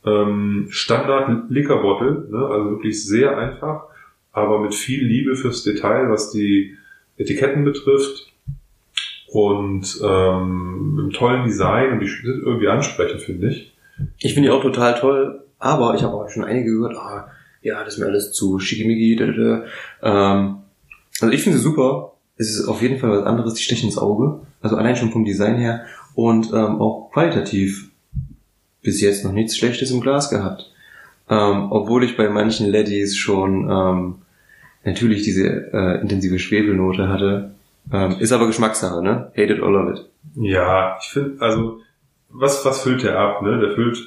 Ähm, Standard Liquor Bottle, ne? also wirklich sehr einfach, aber mit viel Liebe fürs Detail, was die Etiketten betrifft und ähm, mit einem tollen Design und die sind irgendwie ansprechend, finde ich. Ich finde die auch total toll, aber ich habe auch schon einige gehört, ah, ja, das ist mir alles zu schickimicki. Ähm, also ich finde sie super. Es ist auf jeden Fall was anderes, die stechen ins Auge. Also allein schon vom Design her und ähm, auch qualitativ bis jetzt noch nichts Schlechtes im Glas gehabt. Ähm, obwohl ich bei manchen Laddies schon ähm, natürlich diese äh, intensive Schwefelnote hatte. Ähm, ist aber Geschmackssache, ne? Hate it or love it. Ja, ich finde, also, was, was füllt der ab? Ne? Der füllt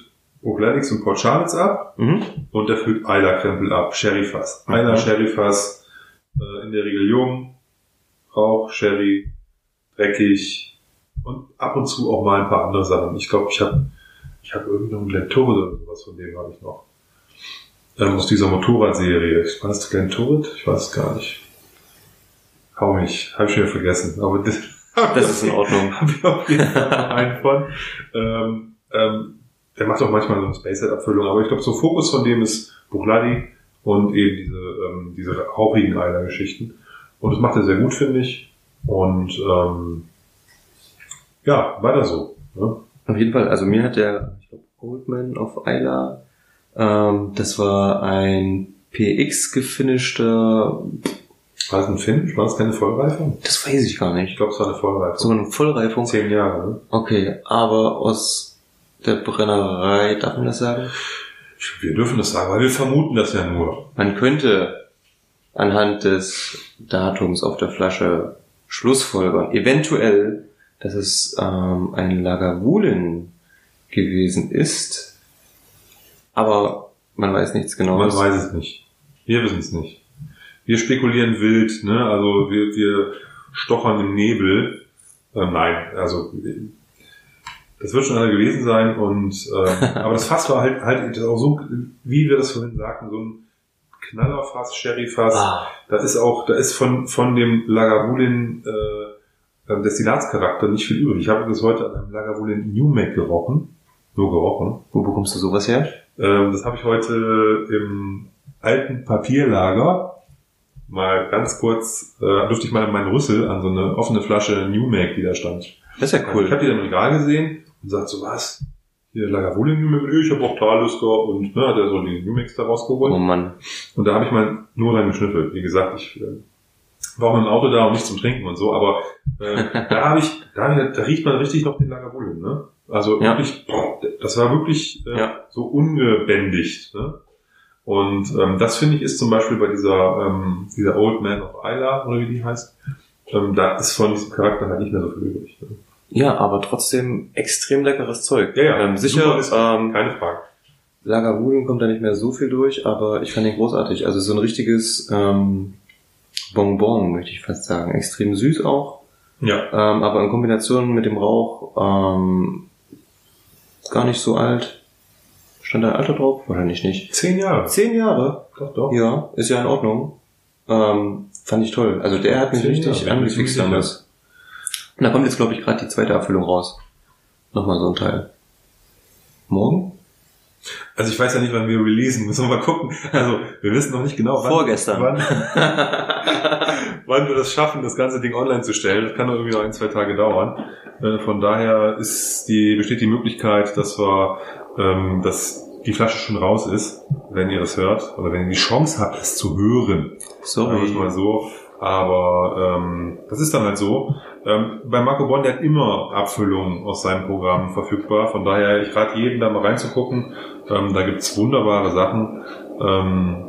Oaklanix und Port Charles ab Mhm. und der füllt Eiler-Krempel ab, Sherryfass. Mhm. Eiler Sherryfass, äh, in der Regel jung, Rauch, Sherry, dreckig und ab und zu auch mal ein paar andere Sachen. Ich glaube, ich habe ich hab irgendeinen Glenturret oder sowas von dem habe ich noch. Ähm, aus dieser Motorradserie. War das Glenturret? Ich weiß gar nicht. Kaum nicht. Habe ich schon wieder vergessen. Aber das, [laughs] Das ist in Ordnung. [laughs] habe ich auf jeden Fall noch einen von. Ähm, ähm, der macht auch manchmal so eine Spacehead-Abfüllung, aber ich glaube, so Fokus von dem ist Buchladi und eben diese, ähm, diese hauchigen Eiler-Geschichten. Und das macht er sehr gut, finde ich. Und ähm, ja, weiter so. Ne? Auf jeden Fall, also mir hat der, ich glaube, Goldman auf Isla, ähm, das war ein PX gefinischter, War es ein Finish? War es keine Vollreifung? das weiß ich gar Ich nicht. glaube, es war eine Vollreifung. Sogar eine Vollreifung. Zehn Jahre, ne? Okay, aber aus der Brennerei, darf man das sagen? Wir dürfen das sagen, weil wir vermuten das ja nur. Man könnte anhand des Datums auf der Flasche schlussfolgern, eventuell, dass es ähm, ein Lagavulin gewesen ist, aber man weiß nichts Man genaues. weiß es nicht. Wir wissen es nicht. Wir spekulieren wild, ne? Also wir, wir stochern im Nebel. Äh, nein, also das wird schon einer gewesen sein und äh, [laughs] aber das Fass war halt halt auch so, wie wir das vorhin sagten, so ein Knallerfass, Sherryfass. Ah, Da ist auch, da ist von, von dem Lagavulin äh, ähm, Destillatscharakter nicht viel übrig. Ich habe das heute an einem Lagavulin New Make gerochen. Nur gerochen. wo bekommst du sowas her? Ähm, das habe ich heute im alten Papierlager mal ganz kurz, äh, durfte ich mal meinen Rüssel an so eine offene Flasche New Make, die da stand. Das ist ja Ich cool. habe die dann im Regal gesehen und sagt so, was? Hier Lagavulin Make, ich habe auch Talisker und ne, hat er so New Makes da rausgeholt. Oh Mann. Und da habe ich mal nur rein geschnüffelt. Wie gesagt, ich äh, war auch mit dem Auto da und nicht zum Trinken und so, aber äh, da habe ich, da, hab ich, da riecht man richtig noch den Lagavulin, ne? Also Ja. wirklich, boah, das war wirklich äh, Ja. so ungebändigt, ne? Und ähm, das finde ich ist zum Beispiel bei dieser, ähm, dieser Old Man of Isla, oder wie die heißt, ähm, da ist von diesem Charakter halt nicht mehr so viel übrig. Ne? Ja, aber trotzdem extrem leckeres Zeug. Ja, ja, Ähm, sicher, ist- ähm, Keine Frage. Lagavulin kommt da nicht mehr so viel durch, aber ich fand den großartig. Also so ein richtiges ähm, Bonbon, möchte ich fast sagen. Extrem süß auch, Ja. ähm, aber in Kombination mit dem Rauch ähm, gar nicht so alt. Stand da ein Alter drauf? Wahrscheinlich nicht. Zehn Jahre. Zehn Jahre? Doch, doch. Ja, ist ja in Ordnung. Ähm, fand ich toll. Also der hat mich Zehn richtig Jahre, angefixt damals. Und da kommt jetzt, glaube ich, gerade die zweite Abfüllung raus. Nochmal so ein Teil. Morgen? Also ich weiß ja nicht, wann wir releasen. Müssen wir mal gucken. Also wir wissen noch nicht genau, wann, Vorgestern. wann, [laughs] wann wir das schaffen, das ganze Ding online zu stellen. Das kann noch irgendwie noch ein, zwei Tage dauern. Äh, Von daher ist die, besteht die Möglichkeit, dass wir, ähm, dass die Flasche schon raus ist, wenn ihr das hört, oder wenn ihr die Chance habt, es zu hören. Sagen wir es Sorry. mal so. Aber ähm, das ist dann halt so. Ähm, bei Marco Bonn, der hat immer Abfüllungen aus seinem Programm verfügbar. Von daher, ich rate jedem da mal reinzugucken. Ähm, da gibt's wunderbare Sachen. Ähm,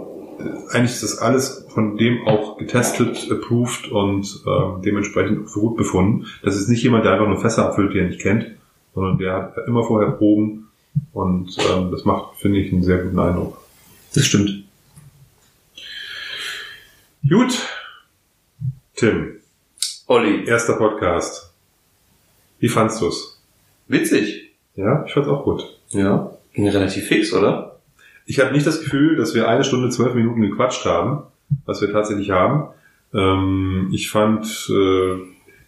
eigentlich ist das alles von dem auch getestet, approved und ähm, dementsprechend für gut befunden. Das ist nicht jemand, der einfach nur Fässer abfüllt, die er nicht kennt, sondern der hat immer vorher Proben und ähm, das macht, finde ich, einen sehr guten Eindruck. Das stimmt. Gut, Tim, Olli. erster Podcast. Wie fandst du's? Witzig. Ja, ich fand's auch gut. Ja. Ging relativ fix, oder? Ich habe nicht das Gefühl, dass wir eine Stunde zwölf Minuten gequatscht haben, was wir tatsächlich haben. Ähm, ich fand, äh,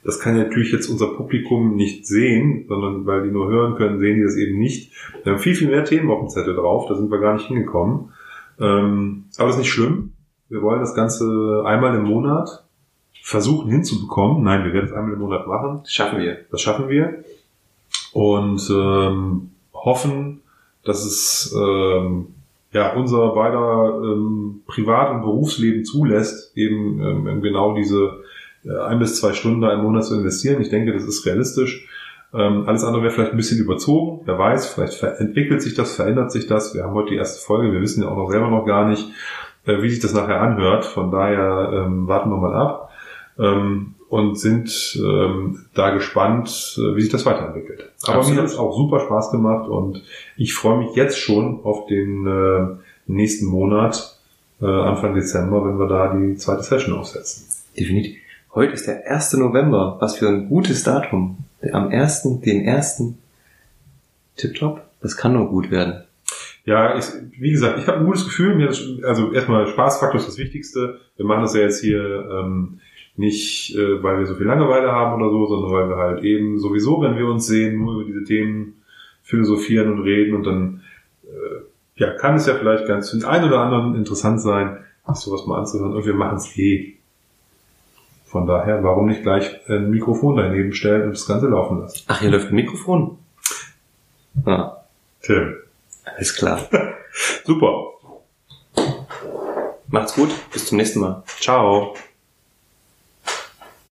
das kann natürlich jetzt unser Publikum nicht sehen, sondern weil die nur hören können, sehen die das eben nicht. Wir haben viel, viel mehr Themen auf dem Zettel drauf, da sind wir gar nicht hingekommen. Ähm, aber das ist nicht schlimm. Wir wollen das Ganze einmal im Monat versuchen hinzubekommen. Nein, wir werden es einmal im Monat machen. Das schaffen wir. Das schaffen wir. Und ähm, hoffen, dass es ähm, ja unser beider ähm, Privat- und Berufsleben zulässt, eben ähm, genau diese äh, ein bis zwei Stunden da im Monat zu investieren. Ich denke, das ist realistisch. Ähm, alles andere wäre vielleicht ein bisschen überzogen. Wer weiß, vielleicht entwickelt sich das, verändert sich das. Wir haben heute die erste Folge. Wir wissen ja auch noch selber noch gar nicht, äh, wie sich das nachher anhört. Von daher ähm, warten wir mal ab ähm, und sind ähm, da gespannt, äh, wie sich das weiterentwickelt. Aber Absolut. mir hat es auch super Spaß gemacht und ich freue mich jetzt schon auf den äh, nächsten Monat, äh, Anfang Dezember, wenn wir da die zweite Session aufsetzen. Definitiv. Heute ist der 1. November. Was für ein gutes Datum. Am 1., den 1. Tipptopp. Das kann nur gut werden. Ja, ich, wie gesagt, ich habe ein gutes Gefühl. Mir das, also erstmal Spaßfaktor ist das Wichtigste. Wir machen das ja jetzt hier ähm, nicht, äh, weil wir so viel Langeweile haben oder so, sondern weil wir halt eben sowieso, wenn wir uns sehen, nur über diese Themen philosophieren und reden und dann äh, ja, kann es ja vielleicht ganz für den einen oder anderen interessant sein, sich sowas mal anzuhören. Und wir machen es eh. Von daher, warum nicht gleich ein Mikrofon daneben stellen und das Ganze laufen lassen? Ach, hier läuft ein Mikrofon. Ah, Tim. alles klar. [laughs] Super. Macht's gut. Bis zum nächsten Mal. Ciao.